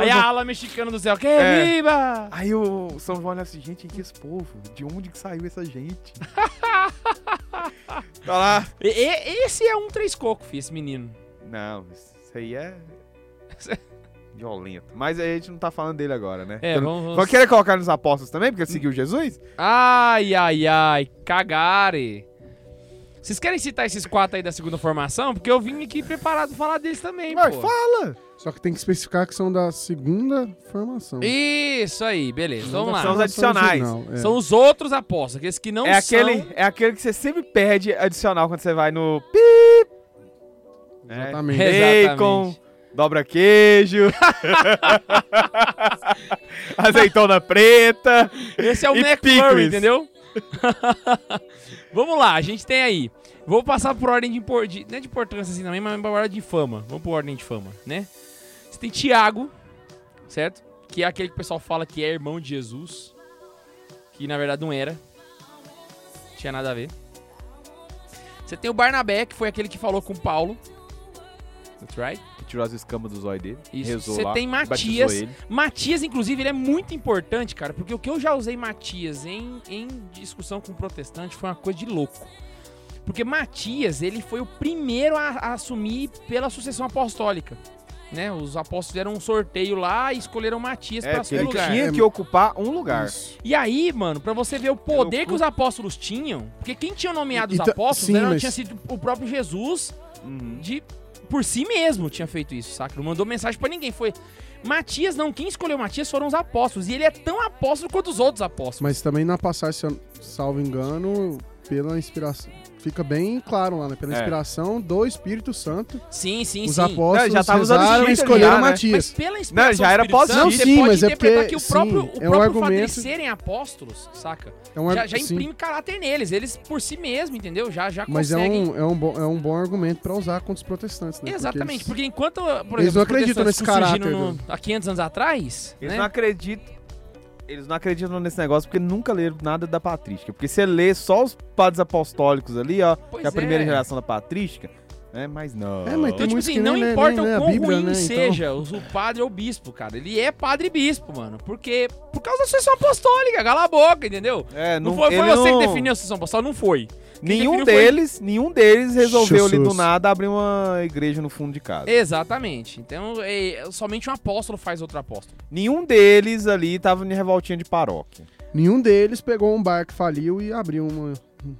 Aí, a ala mexicana do céu, que É. viva! Aí o São João olha assim, gente, que esse povo? De onde que saiu essa gente? [laughs] tá lá. E- esse é um três coco, filho, esse menino. Não, isso aí é [laughs] violento. Mas a gente não tá falando dele agora, né? É, Então, vamos... vamos- Vão querer colocar nos apóstolos também, porque ele seguiu Jesus? Ai, ai, ai, cagare. Vocês querem citar esses quatro aí da segunda formação? Porque eu vim aqui preparado pra falar deles também, Vai, pô. fala! Só que tem que especificar que são da segunda formação. Isso aí, beleza, Não vamos lá. São os adicionais. original, é. São os outros apóstolos, aqueles que não é, são... aquele, é aquele que você sempre perde adicional quando você vai no pip. É, Exatamente. Bacon, Exatamente. Dobra queijo. [laughs] azeitona preta. Esse é o McFlurry, entendeu? [laughs] Vamos lá, a gente tem aí. Vou passar por ordem de, impor- de não é de importância assim também, mas por ordem de fama. Vamos por ordem de fama, né? Você tem Tiago, certo? Que é aquele que o pessoal fala que é irmão de Jesus. que na verdade não era. Tinha nada a ver. Você tem o Barnabé, que foi aquele que falou com Paulo. That's right. Que tirou as escamas do zóio dele. Isso. Rezou Você lá, tem Matias. ele. Matias, inclusive, ele é muito importante, cara, porque o que eu já usei Matias em, em discussão com protestante foi uma coisa de louco. Porque Matias, ele foi o primeiro a, a assumir pela sucessão apostólica. Né? Os apóstolos fizeram um sorteio lá e escolheram Matias É, para ele o lugar. tinha que ocupar um lugar. Isso. E aí, mano, pra você ver o poder que os apóstolos tinham, porque quem tinha nomeado E- os e ta- apóstolos sim, era, mas- tinha sido o próprio Jesus Uhum. de por si mesmo tinha feito isso, saca? Não mandou mensagem pra ninguém, foi Matias não, quem escolheu Matias foram os apóstolos, e ele é tão apóstolo quanto os outros apóstolos. Mas também na passagem, salvo engano, pela inspiração. Fica bem claro lá, né? Pela É. inspiração do Espírito Santo, sim, sim, os sim. apóstolos Não, já tava usando rezaram e escolheram já, né? Mas Matias. pela inspiração Não, já era do Espírito Santo, pós- você Sim, pode mas é interpretar porque- que o próprio, sim, o é um argumento- serem apóstolos, saca? É um, já ar- já sim, imprime caráter neles, eles por si mesmos, entendeu? Já, já Mas é conseguem... um, é, um bom, é um bom argumento pra usar contra os protestantes, né? Porque Exatamente, eles- porque enquanto, por exemplo, Eles não acreditam nesse caráter no- há 500 anos atrás, Eles né? não acreditam. Eles não acreditam nesse negócio porque nunca leram nada da patrística. Porque você lê só os padres apostólicos ali, ó, Pois que é a primeira é. geração da patrística, né? Mas não. É, mas Então, tipo assim, não nem importa nem o quão Bíblia, ruim né, então. seja o, o padre ou o bispo, cara. Ele é padre e bispo, mano. Porque, por causa da sucessão apostólica, cala a boca, entendeu? É, Não, não, foi, foi você não- que definiu a sucessão apostólica, não foi. Quem Nenhum definiu foi- deles, nenhum deles resolveu ali do nada abrir uma igreja no fundo de casa. Exatamente. Então, é, somente um apóstolo faz outro apóstolo. Nenhum deles ali tava em revoltinha de paróquia. Nenhum deles pegou um bar que faliu e abriu uma- um,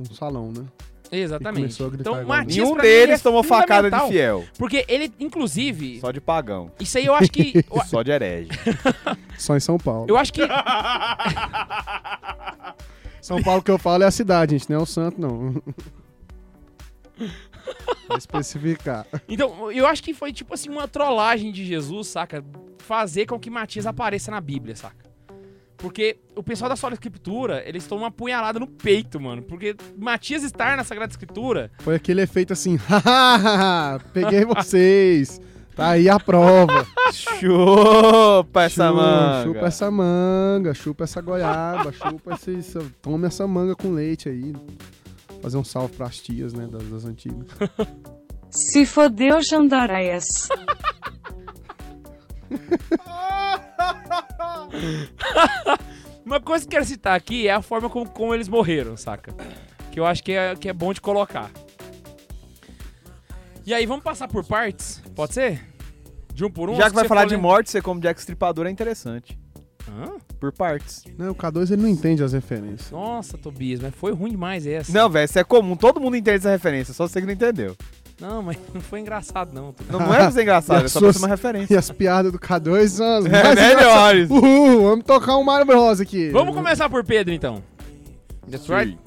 um salão, né? Exatamente. começou a gritar Então, Matias, Nenhum pra mim, ele deles é tomou facada de fiel. Porque ele, inclusive, Só de pagão. isso aí eu acho que... [laughs] Só de herege. [laughs] Só em São Paulo. Eu acho que [laughs] São Paulo que eu falo é a cidade, gente, não é o santo, não. Pra especificar. Então, eu acho que foi tipo assim uma trollagem de Jesus, saca? Fazer com que Matias apareça na Bíblia, saca? Porque o pessoal da Sagrada Escritura, eles tomam uma punhalada no peito, mano. Porque Matias estar na Sagrada Escritura, Foi aquele efeito assim, [laughs] hahaha, peguei vocês. Tá aí a prova. Chupa essa Chu- manga. Chupa essa manga, chupa essa goiaba, chupa esse, essa- Tome essa manga com leite aí. Fazer um salve pras tias, né, das, das antigas. Se fodeu, Jandareias. [laughs] [laughs] uma coisa que eu quero citar aqui é a forma como, como eles morreram, saca? Que eu acho que é, que é bom de colocar. E aí, vamos passar por partes? Pode ser? De um por um? Já que vai falar de morte, você como Jack Stripador é interessante. Hã? Por partes. Não, o K2 ele não entende as referências. Nossa, Tobias, mas foi ruim demais essa. Não, velho, isso é comum. Todo mundo entende essa referência, só você que não entendeu. Não, mas [laughs] não foi engraçado, não. Tobias. Não, não é pra ser engraçado, [laughs] é só pra suas- ser uma referência. E as piadas do K2 são as [laughs] É, mais melhores. Uhul, vamos tocar um Mario Bros aqui. Vamos começar por Pedro, então. That's right.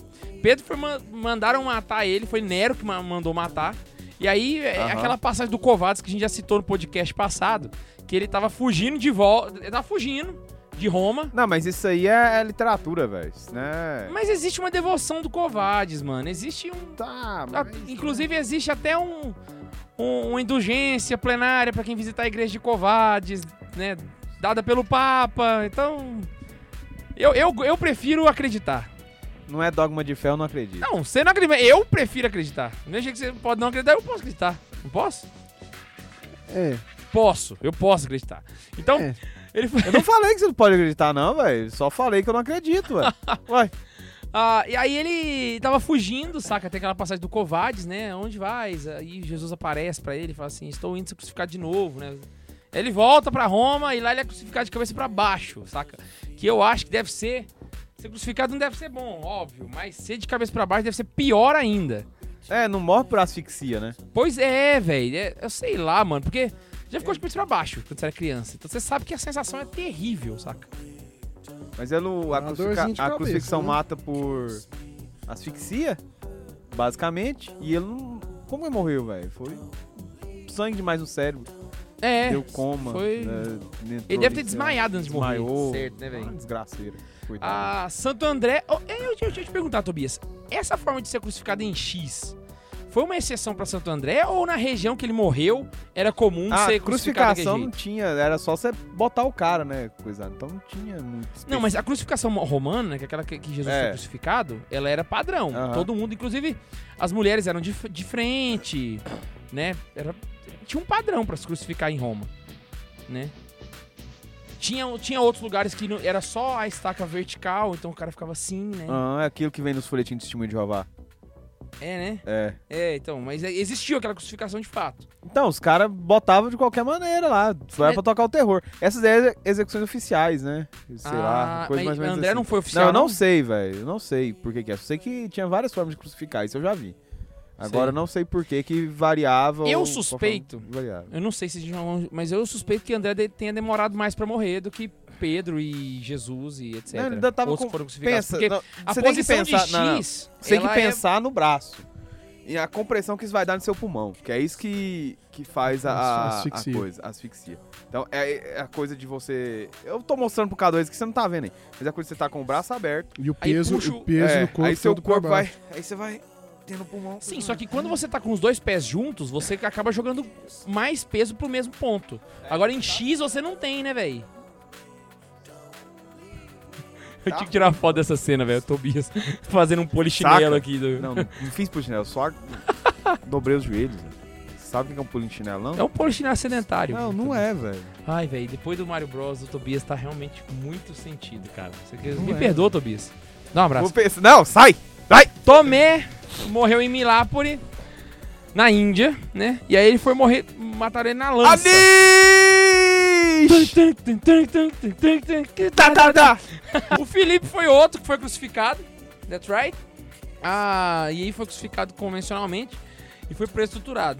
Pedro foi ma- mandaram matar ele, foi Nero que ma- mandou matar. E aí, é Aham. aquela passagem do Kovacs que a gente já citou no podcast passado, que ele tava fugindo de volta, ele tava fugindo de Roma. Não, mas isso aí é, é literatura, velho. Né? Mas existe uma devoção do Covades, mano. Existe um. Tá, a- inclusive, existe até um, um- uma indulgência plenária pra quem visitar a igreja de Covades, né? Dada pelo Papa. Então. Eu, eu, eu prefiro acreditar. Não é dogma de fé, eu não acredito. Não, você não acredita. Eu prefiro acreditar. Mesmo jeito que você pode não acreditar, eu posso acreditar. Não posso? É, Posso, eu posso acreditar. Então, É. ele foi. Eu não falei que você não pode acreditar, não, velho. Só falei que eu não acredito, velho. [laughs] Ué. Ah, e aí ele tava fugindo, saca? Tem aquela passagem do Covades, né? Onde vais? Aí Jesus aparece pra ele e fala assim: Estou indo ser crucificado de novo, né? Ele volta pra Roma e lá ele é crucificado de cabeça pra baixo, saca? Que eu acho que deve ser. Ser crucificado não deve ser bom, óbvio, mas ser de cabeça pra baixo deve ser pior ainda. É, não morre por asfixia, né? Pois é, velho. é- eu sei lá, mano, porque já ficou de cabeça pra baixo quando você era criança. Então você sabe que a sensação é terrível, saca? Mas ele, a, Uma crucifica- dorzinha de a crucifixão né? mata por asfixia, basicamente. E ele não. Como ele morreu, velho? Foi sangue demais no cérebro. É. Deu coma. foi- né, Ele deve ter desmaiado antes de morrer. Desmaiou. Certo, né, Uma velho? desgraceira. Coitado. A Santo André. Oh, eu, eu, eu, deixa eu te perguntar, Tobias. Essa forma de ser crucificado em X Foi uma exceção pra Santo André ou na região que ele morreu era comum A ser crucificado daquele crucificação não tinha, era só você botar o cara, né? Coisa, então não tinha muito. Não, mas a crucificação romana, que é aquela que Jesus É. foi crucificado, ela era padrão. Todo mundo, inclusive as mulheres eram de, de frente, né? Era, tinha um padrão pra se crucificar em Roma, né? Tinha, tinha outros lugares que não- era só a estaca vertical, então o cara ficava assim, né? Ah, é aquilo que vem nos folhetins de testemunho de Jeová. É, né? É. É, então, mas é- existiu aquela crucificação de fato. Então, os caras botavam de qualquer maneira lá. Foi É. pra tocar o terror. Essas é execuções oficiais, né? Sei lá, Ah, coisa mas mais ou menos André assim. não foi oficial. Não, eu não sei, velho. Eu não sei por que que é. Eu sei que tinha várias formas de crucificar, isso eu já vi. Agora Sei. eu não sei por que que variava. Eu suspeito. Variava. Eu não sei se de João, mas eu suspeito que André tenha demorado mais pra morrer do que Pedro e Jesus e etc. Não, ele ainda tava Outros com-. Pensa, não, a você tem que pensar, de não, não. X, Você tem que é- pensar no braço. E a compressão que isso vai dar no seu pulmão. Que é isso que, que faz a, Asfixia. a coisa, a asfixia. Então é, é a coisa de você. Eu tô mostrando pro K2 que você não tá vendo aí. Mas é a coisa de você tá com o braço aberto. E o peso, puxa o- peso é, do corpo aí seu corpo vai. Aí você vai tendo o pulmão. Sim, só que quando você tá com os dois pés juntos, você acaba jogando mais peso pro mesmo ponto. Agora em X você não tem, né, velho? Eu tinha que tirar uma foto dessa cena, velho. O Tobias [laughs] fazendo um polichinelo Saca? aqui. Do... Não, não, não fiz pro chinelo, só [laughs] dobrei os joelhos. Sabe o que é um pulinho de chinelo, não? É um polichinelo sedentário. Não, não é, velho. Ai, velho, depois do Mario Bros, o Tobias tá realmente muito sentido, cara. Você quer- Me é. perdoa, Tobias. Dá um abraço. Pensar- Não, sai! Tomé morreu em Milápore, na Índia, né? E aí ele foi morrer, mataram ele na lança. Tá, tá, tá. O Felipe foi outro que foi crucificado. That's right. Ah, e aí foi crucificado convencionalmente e foi preso estruturado.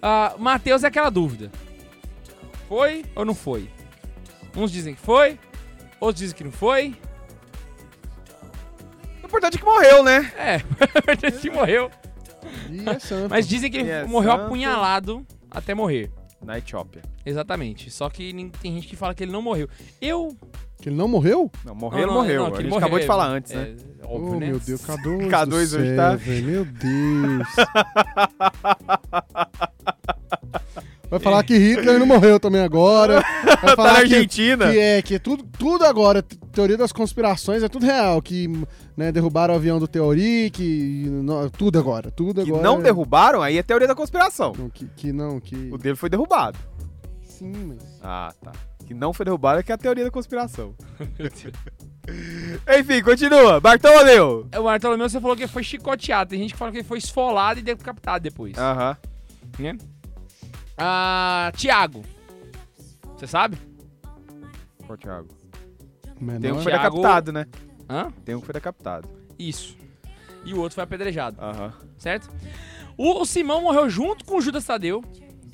Ah, Mateus é aquela dúvida. Foi ou não foi? Uns dizem que foi, outros dizem que não foi. O importante é que morreu, né? É, [laughs] ele morreu. E é santo. Mas dizem que ele Yes, morreu santo. apunhalado até morrer. Na Etiópia. Exatamente. Só que nin- tem gente que fala que ele não morreu. Eu. Que ele não morreu? Não, morreu, Não, não, morreu. não, que a ele gente acabou de falar antes, né? É, óbvio, oh, né? meu Deus, K2 [laughs] K2 do hoje céu, tá- velho, Meu Deus. [laughs] Vai falar que Hitler não morreu também agora. [laughs] Vai Tá na falar que, Argentina. que é que tudo, tudo agora, te- teoria das conspirações é tudo real, que né, derrubaram o avião do Teori, que no- tudo agora, tudo Que agora. não é- derrubaram, aí é teoria da conspiração. Não, que, que não, que O dele foi derrubado. sim, mas Ah, tá. Que não foi derrubado é que é a teoria da conspiração. [laughs] Enfim, continua. Bartolomeu. O Bartolomeu, você falou que ele foi chicoteado. Tem gente que fala que ele foi esfolado e decapitado depois. Aham. Né? Ah, Tiago. Você sabe? Pô, Thiago. menor. Tem um que foi Thiago- decapitado, né? Hã? Tem um que foi decapitado. Isso. E o outro foi apedrejado, Aham. certo? O, o Simão morreu junto com o Judas Tadeu.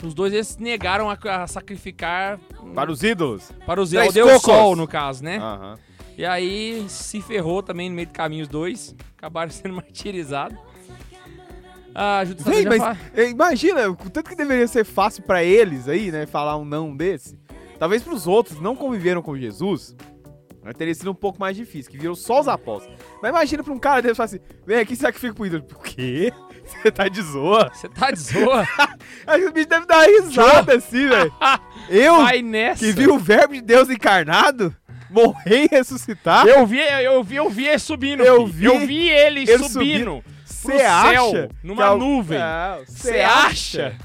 Os dois eles negaram a, a sacrificar Para os ídolos. para os Deus cocos. Sol, no caso, né? Aham. E aí se ferrou também no meio do caminho os dois. Acabaram [laughs] sendo martirizados. Ah, Véi, Tadeu já mas fala- imagina, o tanto que deveria ser fácil pra eles aí, né? Falar um não desse. Talvez pros outros que não conviveram com Jesus, né, teria sido um pouco mais difícil, que viram só os apóstolos. Mas imagina pra um cara desse falar assim: vem aqui, sacrifica pro ídolo. O quê? [laughs] Você tá de zoa? Você tá de zoa? [laughs] Aí o bicho deve dar uma risada assim, velho. [laughs] Eu, que vi o verbo de Deus encarnado, morrer e ressuscitar, Eu vi, eu vi, eu vi ele subindo. Eu vi eu vi ele, ele subindo. Você céu, acha? numa nuvem. Não, Você acha?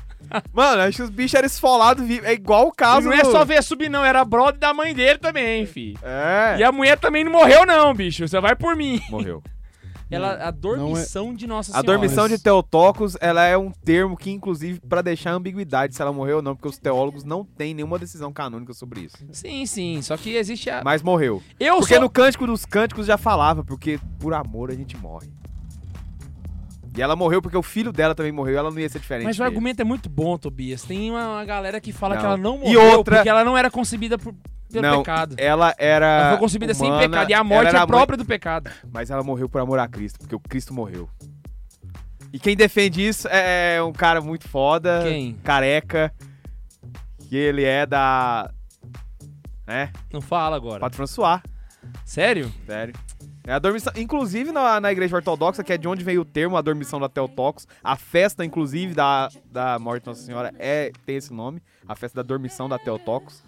Mano, acho que os bichos eram esfolados vivos. É igual o E caso não é do- só ver subir, não. Era brother da mãe dele também, fi. É. E a mulher também não morreu, não, bicho. Você vai por mim. Morreu. [laughs] Ela, a dormição de Nossa A Senhora. dormição mas- de Teotocos, ela é um termo que, inclusive, pra deixar ambiguidade se ela morreu ou não, porque os teólogos não têm nenhuma decisão canônica sobre isso. Sim, sim. Só que existe a. Mas morreu. Eu Porque sou. no Cântico dos Cânticos já falava, porque por amor a gente morre. E ela morreu porque o filho dela também morreu, ela não ia ser diferente. Mas o argumento é muito bom, Tobias. Tem uma, uma galera que fala Não. que ela não E morreu outra- porque ela não era concebida por, pelo Não, pecado. Ela era. Ela foi concebida sem humana, pecado. E a morte é própria do pecado. Mas ela morreu por amor a Cristo, porque o Cristo morreu. E quem defende isso é um cara muito foda. Quem? Careca. Que ele é da. Né? Não fala agora. Pato François. Sério? Sério. É a dormição, inclusive na, na igreja ortodoxa, que é de onde veio o termo, a dormição da Teotocos, a festa, inclusive, da, da morte de Nossa Senhora é, tem esse nome, a festa da dormição da Teotocos.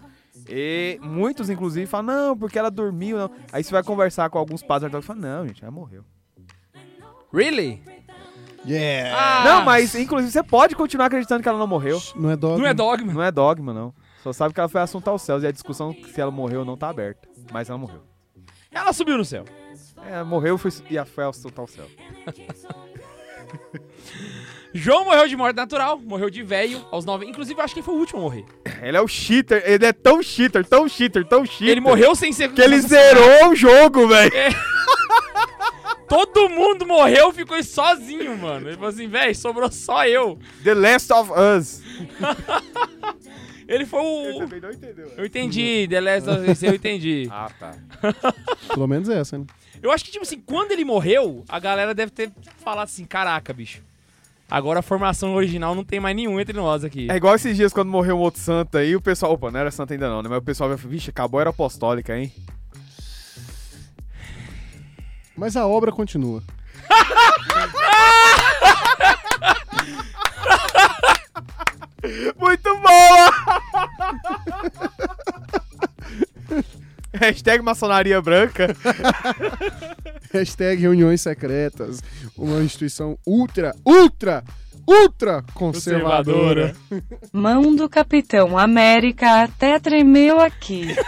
E muitos, inclusive, falam, não, porque ela dormiu, não. Aí você vai conversar com alguns padres ortodoxos e fala, não, gente, ela morreu. Really? Yeah! Ah, Não, mas, inclusive, você pode continuar acreditando que ela não morreu. Não é dogma. Não é dogma. Não é dogma, não. Só sabe que ela foi assunto aos céus e a discussão se ela morreu ou não tá aberta. Mas ela morreu. Ela subiu no céu. É, morreu foi, e foi assunto ao céu. [laughs] João morreu de morte natural, morreu de velho, aos 9. Inclusive, eu acho que ele foi o último a morrer. Ele é o cheater, ele é tão cheater, tão cheater, tão cheater. Ele morreu sem ser. Que ele zerou o jogo, velho. [laughs] Todo mundo morreu, ficou sozinho, mano. Ele falou assim, velho, sobrou só eu. The Last of Us. Ele foi o. não entendeu. Eu entendi, The Last of Us, eu entendi. Ah, tá. Pelo menos essa, né? Eu acho que, tipo assim, quando ele morreu, a galera deve ter falado assim: caraca, bicho. Agora a formação original não tem mais nenhum entre nós aqui. É igual esses dias quando morreu um outro santo aí, o pessoal. Opa, não era santo ainda não, né? Mas o pessoal vai falar, vixe, acabou a era apostólica, hein? Mas a obra continua. [laughs] Muito boa! [laughs] Hashtag maçonaria branca. [laughs] Hashtag reuniões secretas. Uma instituição ultra, ultra, ultra conservadora. Mão do Capitão América até tremeu aqui. [laughs]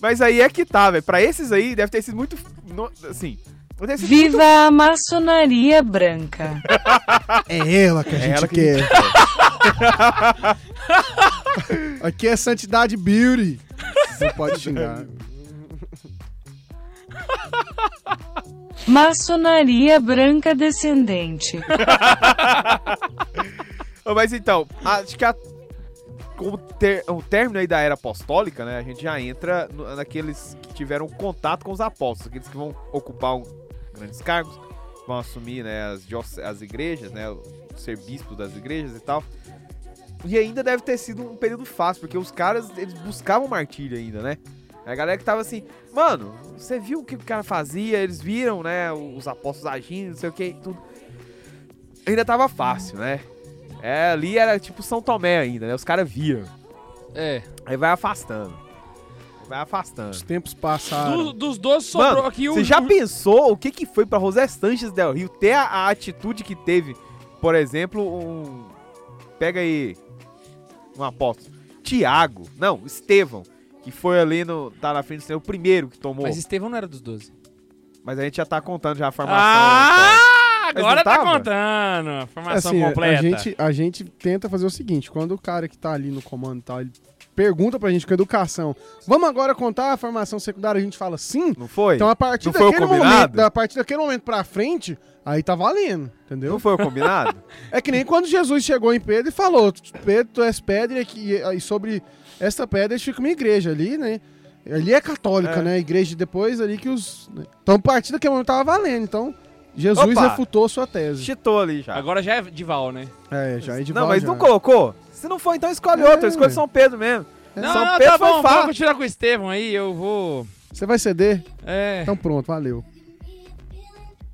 Mas aí é que tá, velho. Pra esses aí, deve ter sido muito. no- Assim. sido muito- Viva a maçonaria branca. [laughs] É ela que a É gente ela que quer. [laughs] Aqui é Santidade Beauty. Não pode xingar. Maçonaria branca descendente. [laughs] Mas então, acho que a- com o, ter- o término aí da era apostólica, né? A gente já entra no- naqueles que tiveram contato com os apóstolos, aqueles que vão ocupar um- grandes cargos, vão assumir né, as, as igrejas, né? Ser bispo das igrejas e tal. E ainda deve ter sido um período fácil, porque os caras, eles buscavam martírio ainda, né? A galera que tava assim, mano, você viu o que o cara fazia, eles viram, né, os apóstolos agindo, não sei o que, tudo. Ainda tava fácil, né? É, ali era tipo São Tomé ainda, né? Os caras viram. É. Aí vai afastando. Vai afastando. Os tempos passaram. Do- dos dois sobrou Mano, aqui o. você já o- pensou o que que foi pra José Sanches Del Rio ter a, a atitude que teve, por exemplo, um... Pega aí um apóstolo. Tiago, não, Estevão, que foi ali no... Tá na frente do Senhor, o primeiro que tomou. Mas Mas, Estevão não era dos 12. a gente já tá contando já a formação. Ah! Agora não tá contando. a Formação Assim, completa. A gente, a gente tenta fazer o seguinte: quando o cara que tá ali no comando e tal, ele pergunta pra gente com educação, vamos agora contar a formação secundária, a gente fala sim. Não foi? Então a partir Não foi o daquele momento, a partir daquele momento pra frente, aí tá valendo, entendeu? Não foi o combinado? [laughs] É que nem quando Jesus chegou em Pedro e falou: Pedro, tu és pedra e e sobre essa pedra fica uma igreja ali, né? Ali é católica, É. né? A igreja depois ali que os. né? Então, a partir daquele momento tava valendo. Então, Jesus Opa! refutou sua tese. Chitou ali já. Agora já é de Val, né? É, já é de não, volta, mas já. não colocou? Se não for, então escolhe É, outro. Escolhe. São Pedro mesmo. Não, São não, Pedro tá foi bom. fácil. Vamos continuar com o Estevão aí. Eu vou. Você vai ceder? É. Então pronto, valeu.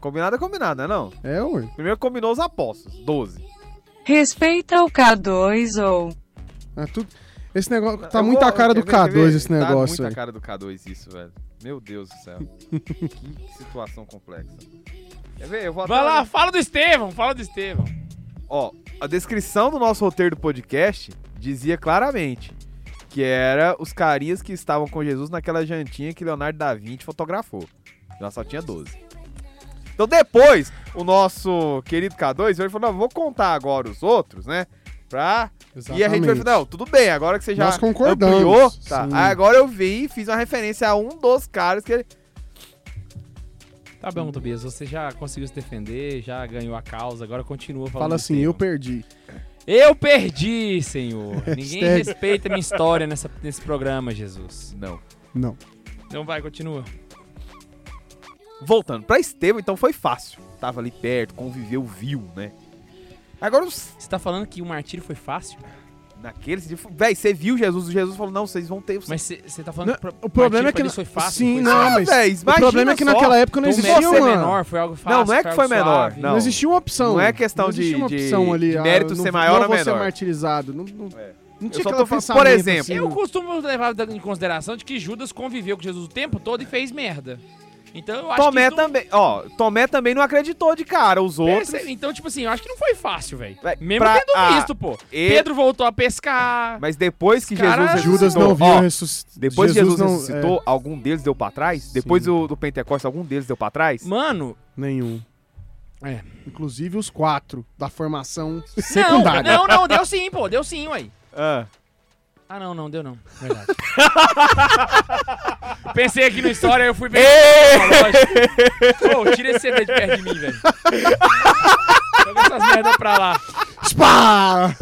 Combinado é combinado, né não? É, ué. Primeiro combinou os apóstolos, 12. Respeita o K2 ou. É tudo... Esse negócio tá Eu muito vou- a cara do quer ver, quer K2 ver? esse Tá negócio muito a cara do K2 isso, velho. Meu Deus do céu. [laughs] que situação complexa. Quer ver? Eu vou Vai lá, fala do Estevão, fala do Estevão. Ó, a descrição do nosso roteiro do podcast dizia claramente que era os carinhas que estavam com Jesus naquela jantinha que Leonardo da Vinci fotografou. Nós só tinha 12. Então depois, o nosso querido K2 ele falou, não, vou contar agora os outros, né? Pra... E a gente vai falar, não, tudo bem, agora que você já Nós concordamos, ampliou, tá. Aí agora eu vim e fiz uma referência a um dos caras que ele... Tá bom, Tobias, você já conseguiu se defender, já ganhou a causa, agora continua falando. Fala assim, eu perdi. Eu perdi, Senhor. [laughs] Ninguém Hashtag- respeita minha história nessa, nesse programa, Jesus. Não. Não. Então vai, continua. Voltando pra Estevão, então foi fácil. Tava ali perto, conviveu, viu, né? Agora os Você tá falando que o martírio foi fácil? Naquele dia, véi, você viu Jesus, Jesus falou, não, vocês vão ter... Mas você tá falando Não, que pro- o problema é que não- isso foi fácil? Sim, foi não, fácil? mas véi, o problema é que só. naquela época não existia uma... menor, foi algo fácil. Não, não é que foi menor, suave. não. Não existia uma opção. Não é questão de- uma de- opção ali. de ah, mérito não, ser maior não ou vou ser menor. martirizado. Não, não, É. não Eu tinha só aquele tô falando- pensamento por exemplo, assim, Eu costumo levar em consideração de que Judas conviveu com Jesus o tempo todo e fez merda. Então eu acho Tomé que. não- também, ó, Tomé também não acreditou de cara, os outros... Perce- Então, tipo assim, eu acho que não foi fácil, velho. Mesmo pra- tendo ah, visto, pô. e- Pedro voltou a pescar. Mas depois que Cara, Jesus Judas não viu ó, ressuscitar. depois que Jesus não, ressuscitou, algum deles deu pra trás? Depois do, do Pentecostes, algum deles deu pra trás? Mano, é, nenhum. É. Inclusive os quatro da formação não, secundária. não, não, deu sim, pô, deu sim, ué. Ah, Ah, não, não, deu não. Verdade. [laughs] Pensei aqui no história, eu fui bem. Ô, tira esse CD de perto de mim, velho. Joga essas merda pra lá. Spá!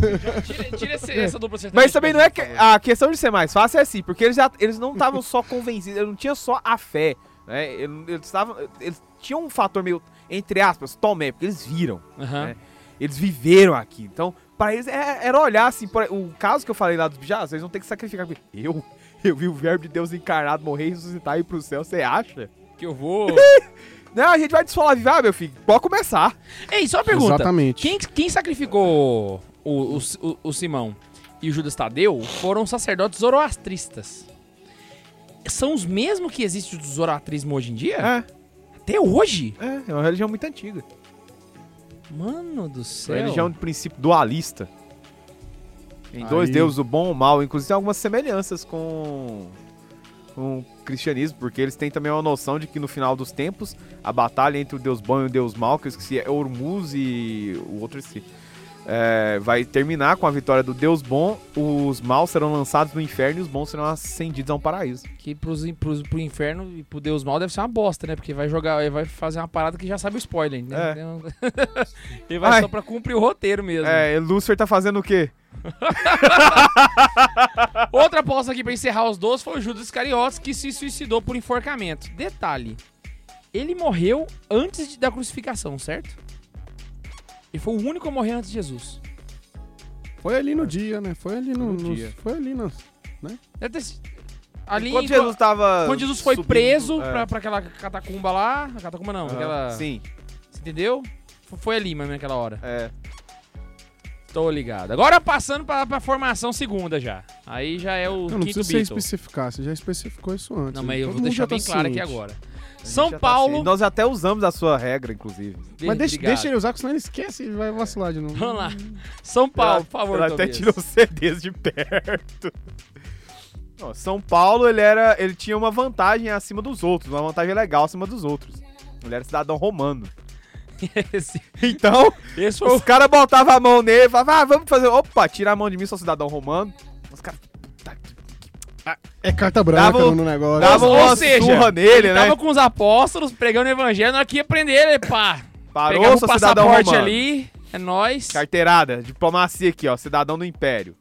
Tira, tira esse- essa dupla sertaneja Mas também não é que. A questão de ser mais fácil é assim, porque eles, já, eles não estavam só convencidos, eles não tinham só a fé. Né? Eles, estavam, eles tinham um fator meio, entre aspas, Tomé, porque eles viram. Aham. né? Eles viveram aqui. Então, pra eles é- era olhar assim. por- o caso que eu falei lá dos bichos, vocês vão ter que sacrificar. Eu? Eu vi o verbo de Deus encarnado morrer e ressuscitar e ir pro céu, você acha? Que eu vou. [laughs] Não, a gente vai desfolavivar, meu filho. Pode começar. Ei, só uma pergunta. Exatamente. Quem, quem sacrificou o, o, o- o Simão e o Judas Tadeu foram sacerdotes zoroastristas. São os mesmos que existem do zoroastrismo hoje em dia? É, Até hoje? é, é uma religião muito antiga. Mano do céu. religião de princípio dualista. Em dois Aí- deuses, o bom e o mal. Inclusive tem algumas semelhanças com, com o cristianismo, porque eles têm também uma noção de que no final dos tempos, a batalha entre o deus bom e o deus mal, que eu esqueci, é Hormuz e o outro esqueci, é, vai terminar com a vitória do deus bom, os maus serão lançados no inferno e os bons serão ascendidos a um paraíso. Que pros, pros, pro inferno e pro Deus mal deve ser uma bosta, né? Porque vai jogar, vai fazer uma parada que já sabe o spoiler, né? É. Então, [laughs] ele vai Ai. só pra cumprir o roteiro mesmo. É, Lúcifer tá fazendo o quê? [laughs] Outra aposta aqui pra encerrar os dois foi o Judas Iscariotes, que se suicidou por enforcamento. Detalhe, ele morreu antes da crucificação, certo? Ele foi o único a morrer antes de Jesus. Foi ali no dia, né? Foi ali no, No nos- dia. Foi ali no. Deve ter sido- Ali, enqu- Jesus tava. quando Jesus foi subindo- preso é. pra, pra aquela catacumba lá. Catacumba não, Ah, aquela. Sim, Você entendeu? Foi ali, mas naquela hora. é. Tô ligado. Agora passando pra, pra formação segunda já. Aí já é o Não, não quinto precisa você especificar, você já especificou isso antes. Não, mas eu Todo vou deixar já tá bem claro aqui agora. São tá Paulo. assim. Nós até usamos a sua regra, inclusive. Mas deixa, deixa ele usar, porque senão ele esquece e vai vacilar de novo. Vamos lá. São Paulo, por favor, Ela até tirou os CDs de perto. [laughs] Ó, São Paulo, ele era, ele tinha uma vantagem acima dos outros, uma vantagem legal acima dos outros. Ele era cidadão romano. [laughs] Esse, Então, esse o os caras botavam a mão nele e falavam, ah, vamos fazer. Opa, tira a mão de mim, sou cidadão romano. Os caras É carta branca Dava- no negócio. davam ou uma seja, surra nele, né? Tava com os apóstolos pregando o evangelho, na hora que ia prender ele, pá. Parou, Pegava o passaporte romano. ali, é nóis. Carteirada, diplomacia aqui, ó, cidadão do império.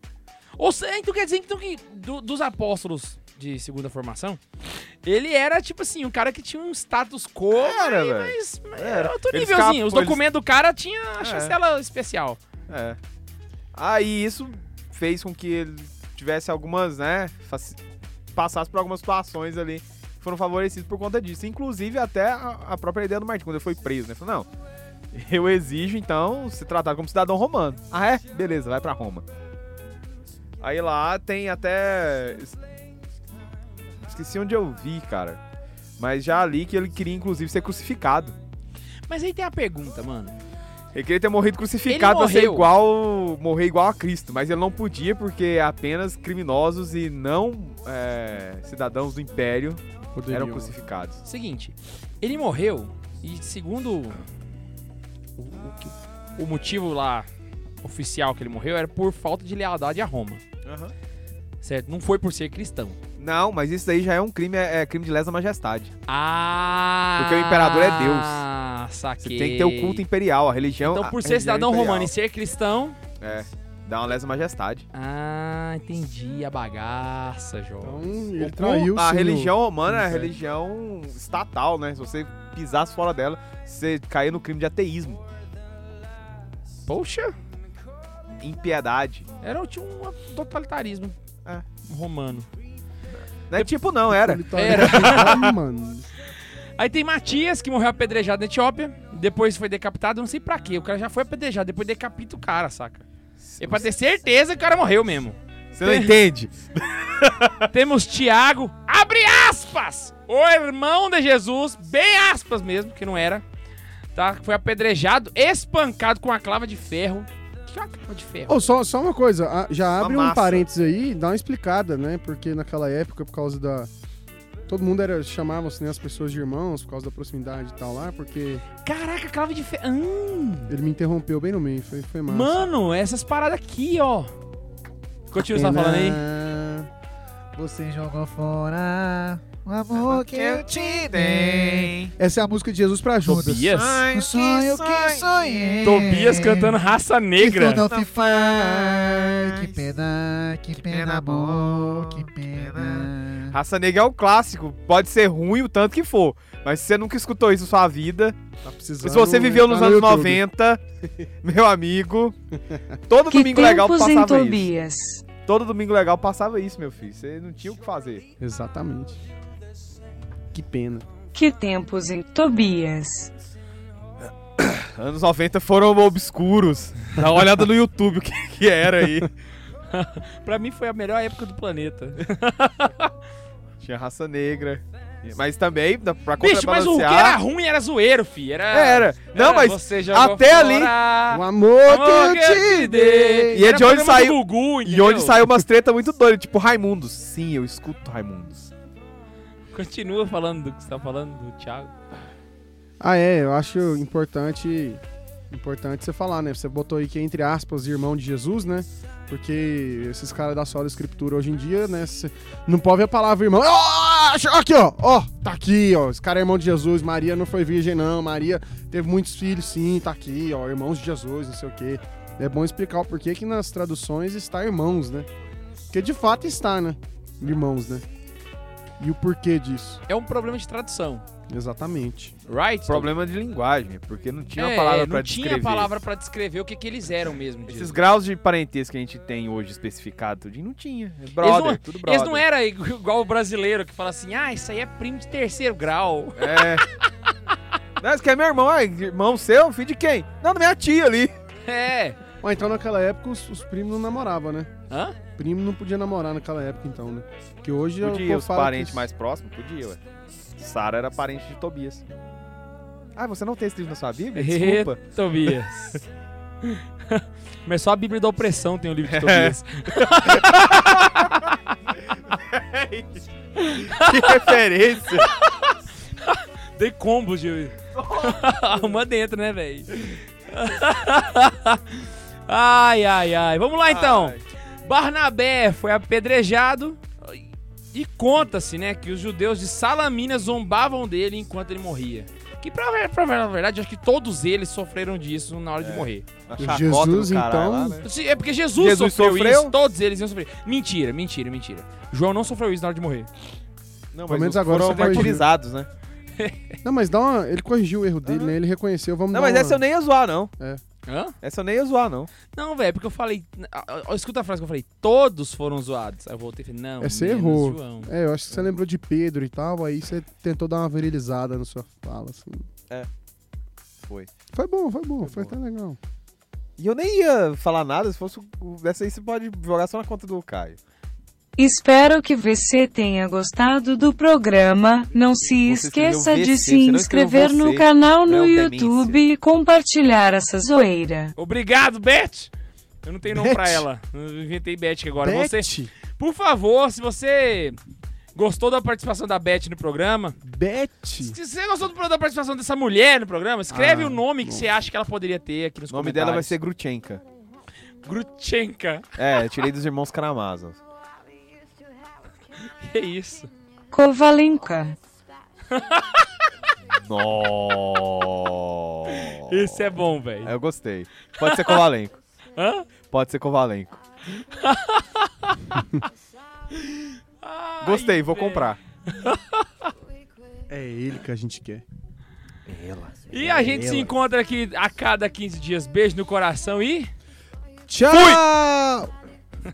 Ou seja, então quer dizer então, que do- dos apóstolos de segunda formação, ele era tipo assim, um cara que tinha um status quo, Era, mas, velho. mas, mas Era. era outro Eles nívelzinho. ficavam- Os eles- documentos do cara tinha a É. chancela especial. É. Aí isso fez com que ele tivesse algumas, né, passasse por algumas situações ali foram favorecidos por conta disso. Inclusive até a, própria ideia do Martin, quando ele foi preso, né? Falou, não, eu exijo então ser tratado como cidadão romano. Ah é? Beleza, vai pra Roma. Aí lá tem até... Esqueci onde eu vi, cara. Mas já ali que ele queria inclusive ser crucificado. Mas aí tem a pergunta, mano. Ele queria ter morrido crucificado pra ser morreu. igual. morrer igual a Cristo, mas ele não podia porque apenas criminosos e não é, cidadãos do Império Poderiam. eram crucificados. Seguinte, ele morreu e segundo o, o, que- o motivo lá oficial que ele morreu era por falta de lealdade a Roma, certo? Não foi por ser cristão. Não, mas isso daí já é um crime, é, é crime de lesa majestade. Ah! Porque o imperador é Deus. Ah, Você saquei. tem que ter o culto imperial, a religião. Então, por ser cidadão imperial. romano e ser cristão. É, dá uma lesa majestade. Ah, entendi a bagaça, Então, João. ele O cu- traiu a religião romana é a Império. religião estatal, né? Se você pisasse fora dela, você caía no crime de ateísmo. Poxa. impiedade. Era tinha um totalitarismo É. romano. Não é tipo, não, era. Era. [laughs] mano. Aí tem Matias, que morreu apedrejado na Etiópia. Depois foi decapitado, não sei pra quê. O cara já foi apedrejado, depois decapita o cara, saca? É pra ter certeza que o cara morreu mesmo. Você não entende? [laughs] Temos Tiago, abre aspas! O irmão de Jesus, bem aspas mesmo, que não era. Tá? Foi apedrejado, espancado com uma clava de ferro. O que uma clava de ferro? Ô, só, só uma coisa, a- já abre um parênteses aí, dá uma explicada, né? Porque naquela época, por causa da. Todo mundo era chamava assim, as pessoas de irmãos por causa da proximidade e tal lá, porque Caraca, clava de ferro. Hum, ele me interrompeu bem no meio, foi, foi massa. mano, essas paradas aqui, ó. Continua você tá falando aí. Você jogou fora o amor que eu te dei. Essa é a música de Jesus pra Judas. Tobias? O sonho que sonhei. Tobias cantando Raça Negra. Que não te faz. Que pena, que pena, amor, que pena. Raça Negra é o clássico. Pode ser ruim o tanto que for. Mas se você nunca escutou isso na sua vida, Tá precisando se você viveu nos anos YouTube. 90, [laughs] meu amigo, todo Que domingo legal passava isso. Tobias. Todo domingo legal passava isso, meu filho. Você não tinha o que fazer. Exatamente. Que pena. Que tempos em Tobias. [coughs] Anos 90 foram obscuros. Dá uma olhada no YouTube o que, que era aí. [laughs] Pra mim foi a melhor época do planeta. [laughs] Tinha raça negra. Mas também, dá pra Bicho, mas o que era ruim era zoeiro, fi. Era. Era. Não, era mas até ali- O amor amor que eu te dei. E é de onde saiu- Gugu, E onde saiu umas tretas muito doidas, tipo Raimundos. Sim, eu escuto Raimundos. Continua falando do que você tá falando, do Thiago. Ah, é, eu acho importante importante você falar, né? Você botou aí que entre aspas, irmão de Jesus, né? Porque esses caras da sola escritura hoje em dia, né? cê não pode ver a palavra irmão. Ó, aqui, ó, ó, tá aqui, ó. Esse cara é irmão de Jesus. Maria não foi virgem, não. Maria teve muitos filhos, sim, tá aqui, ó. Irmãos de Jesus, não sei o quê. É bom explicar o porquê que nas traduções está irmãos, né? Porque de fato está, né? Irmãos, né? E o porquê disso? É um problema de tradução, Exatamente. right? Problema de linguagem, porque não tinha é, palavra não pra tinha descrever. palavra pra descrever o que, que eles eram mesmo. Esses Jesus. graus de parentesco que a gente tem hoje especificado, tudinho, não tinha. É Brother, Eles não- tudo brother. Eles não eram igual o brasileiro que fala assim, ah, isso aí é primo de terceiro grau. É. [laughs] Não, esse aqui é meu irmão. Ah, irmão seu? Filho de quem? Não, da minha tia ali. É. Ó, então naquela época os, os primos não namoravam, né? Hã? Primo não podia namorar naquela época, então, né? Porque hoje o Podia, povo os parentes mais próximos, podia, ué. Sara era parente de Tobias. Ah, você não tem esse livro na sua Bíblia? [laughs] Desculpa. Tobias. [laughs] Mas só a Bíblia da Opressão tem o livro de Tobias. [laughs] que referência. Dei combos de. Uma dentro, né, velho? Ai, ai, ai. Vamos lá então. Ai. Barnabé foi apedrejado e conta-se, né, que os judeus de Salamina zombavam dele enquanto ele morria. Que pra, ver- pra ver- na verdade, acho que todos eles sofreram disso na hora de morrer. Jesus, então, lá, né? É porque Jesus, Jesus sofreu, sofreu? isso, todos eles iam sofrer. Mentira, mentira, mentira. João não sofreu isso na hora de morrer. Não, Pelo mas menos os agora foram martirizados, né? [laughs] Não, mas dá uma... ele corrigiu o erro dele, né? Ele reconheceu, vamos Não, mas uma... essa eu nem ia zoar, não. Hã? Essa eu nem ia zoar, não. Não, velho, porque eu falei. Escuta a frase que eu falei. Todos foram zoados. Aí eu voltei e falei, não. É, você menos errou. João. É, eu acho que você lembrou de Pedro e tal, aí você tentou dar uma virilizada na sua fala, assim. Foi. Foi bom, foi bom, Foi foi até legal. E eu nem ia falar nada, se fosse o... Essa aí você pode jogar só na conta do Caio. Espero que você tenha gostado do programa. Não se Você esqueça de VC, se inscrever no canal no Não, YouTube e compartilhar essa zoeira. Obrigado, Beth! Eu não tenho nome pra ela. Eu inventei Beth agora. Beth, Você, por favor, se você gostou da participação da Beth no programa, Beth. se você gostou da participação dessa mulher no programa, escreve Ah, o nome que você acha que ela poderia ter aqui nos O nome dela vai comentários. ser Grutchenka. Grutchenka. É, eu tirei dos irmãos Karamazov. Que isso? Kovalenka. [laughs] Nossa. Esse é bom, velho. Eu gostei. Pode ser Kovalenko. [laughs] Hã? Pode ser Kovalenko. Ai, Gostei, vou comprar. [laughs] É ele que a gente quer. Ela. E a gente se encontra aqui a cada 15 dias. Beijo no coração e. Tchau!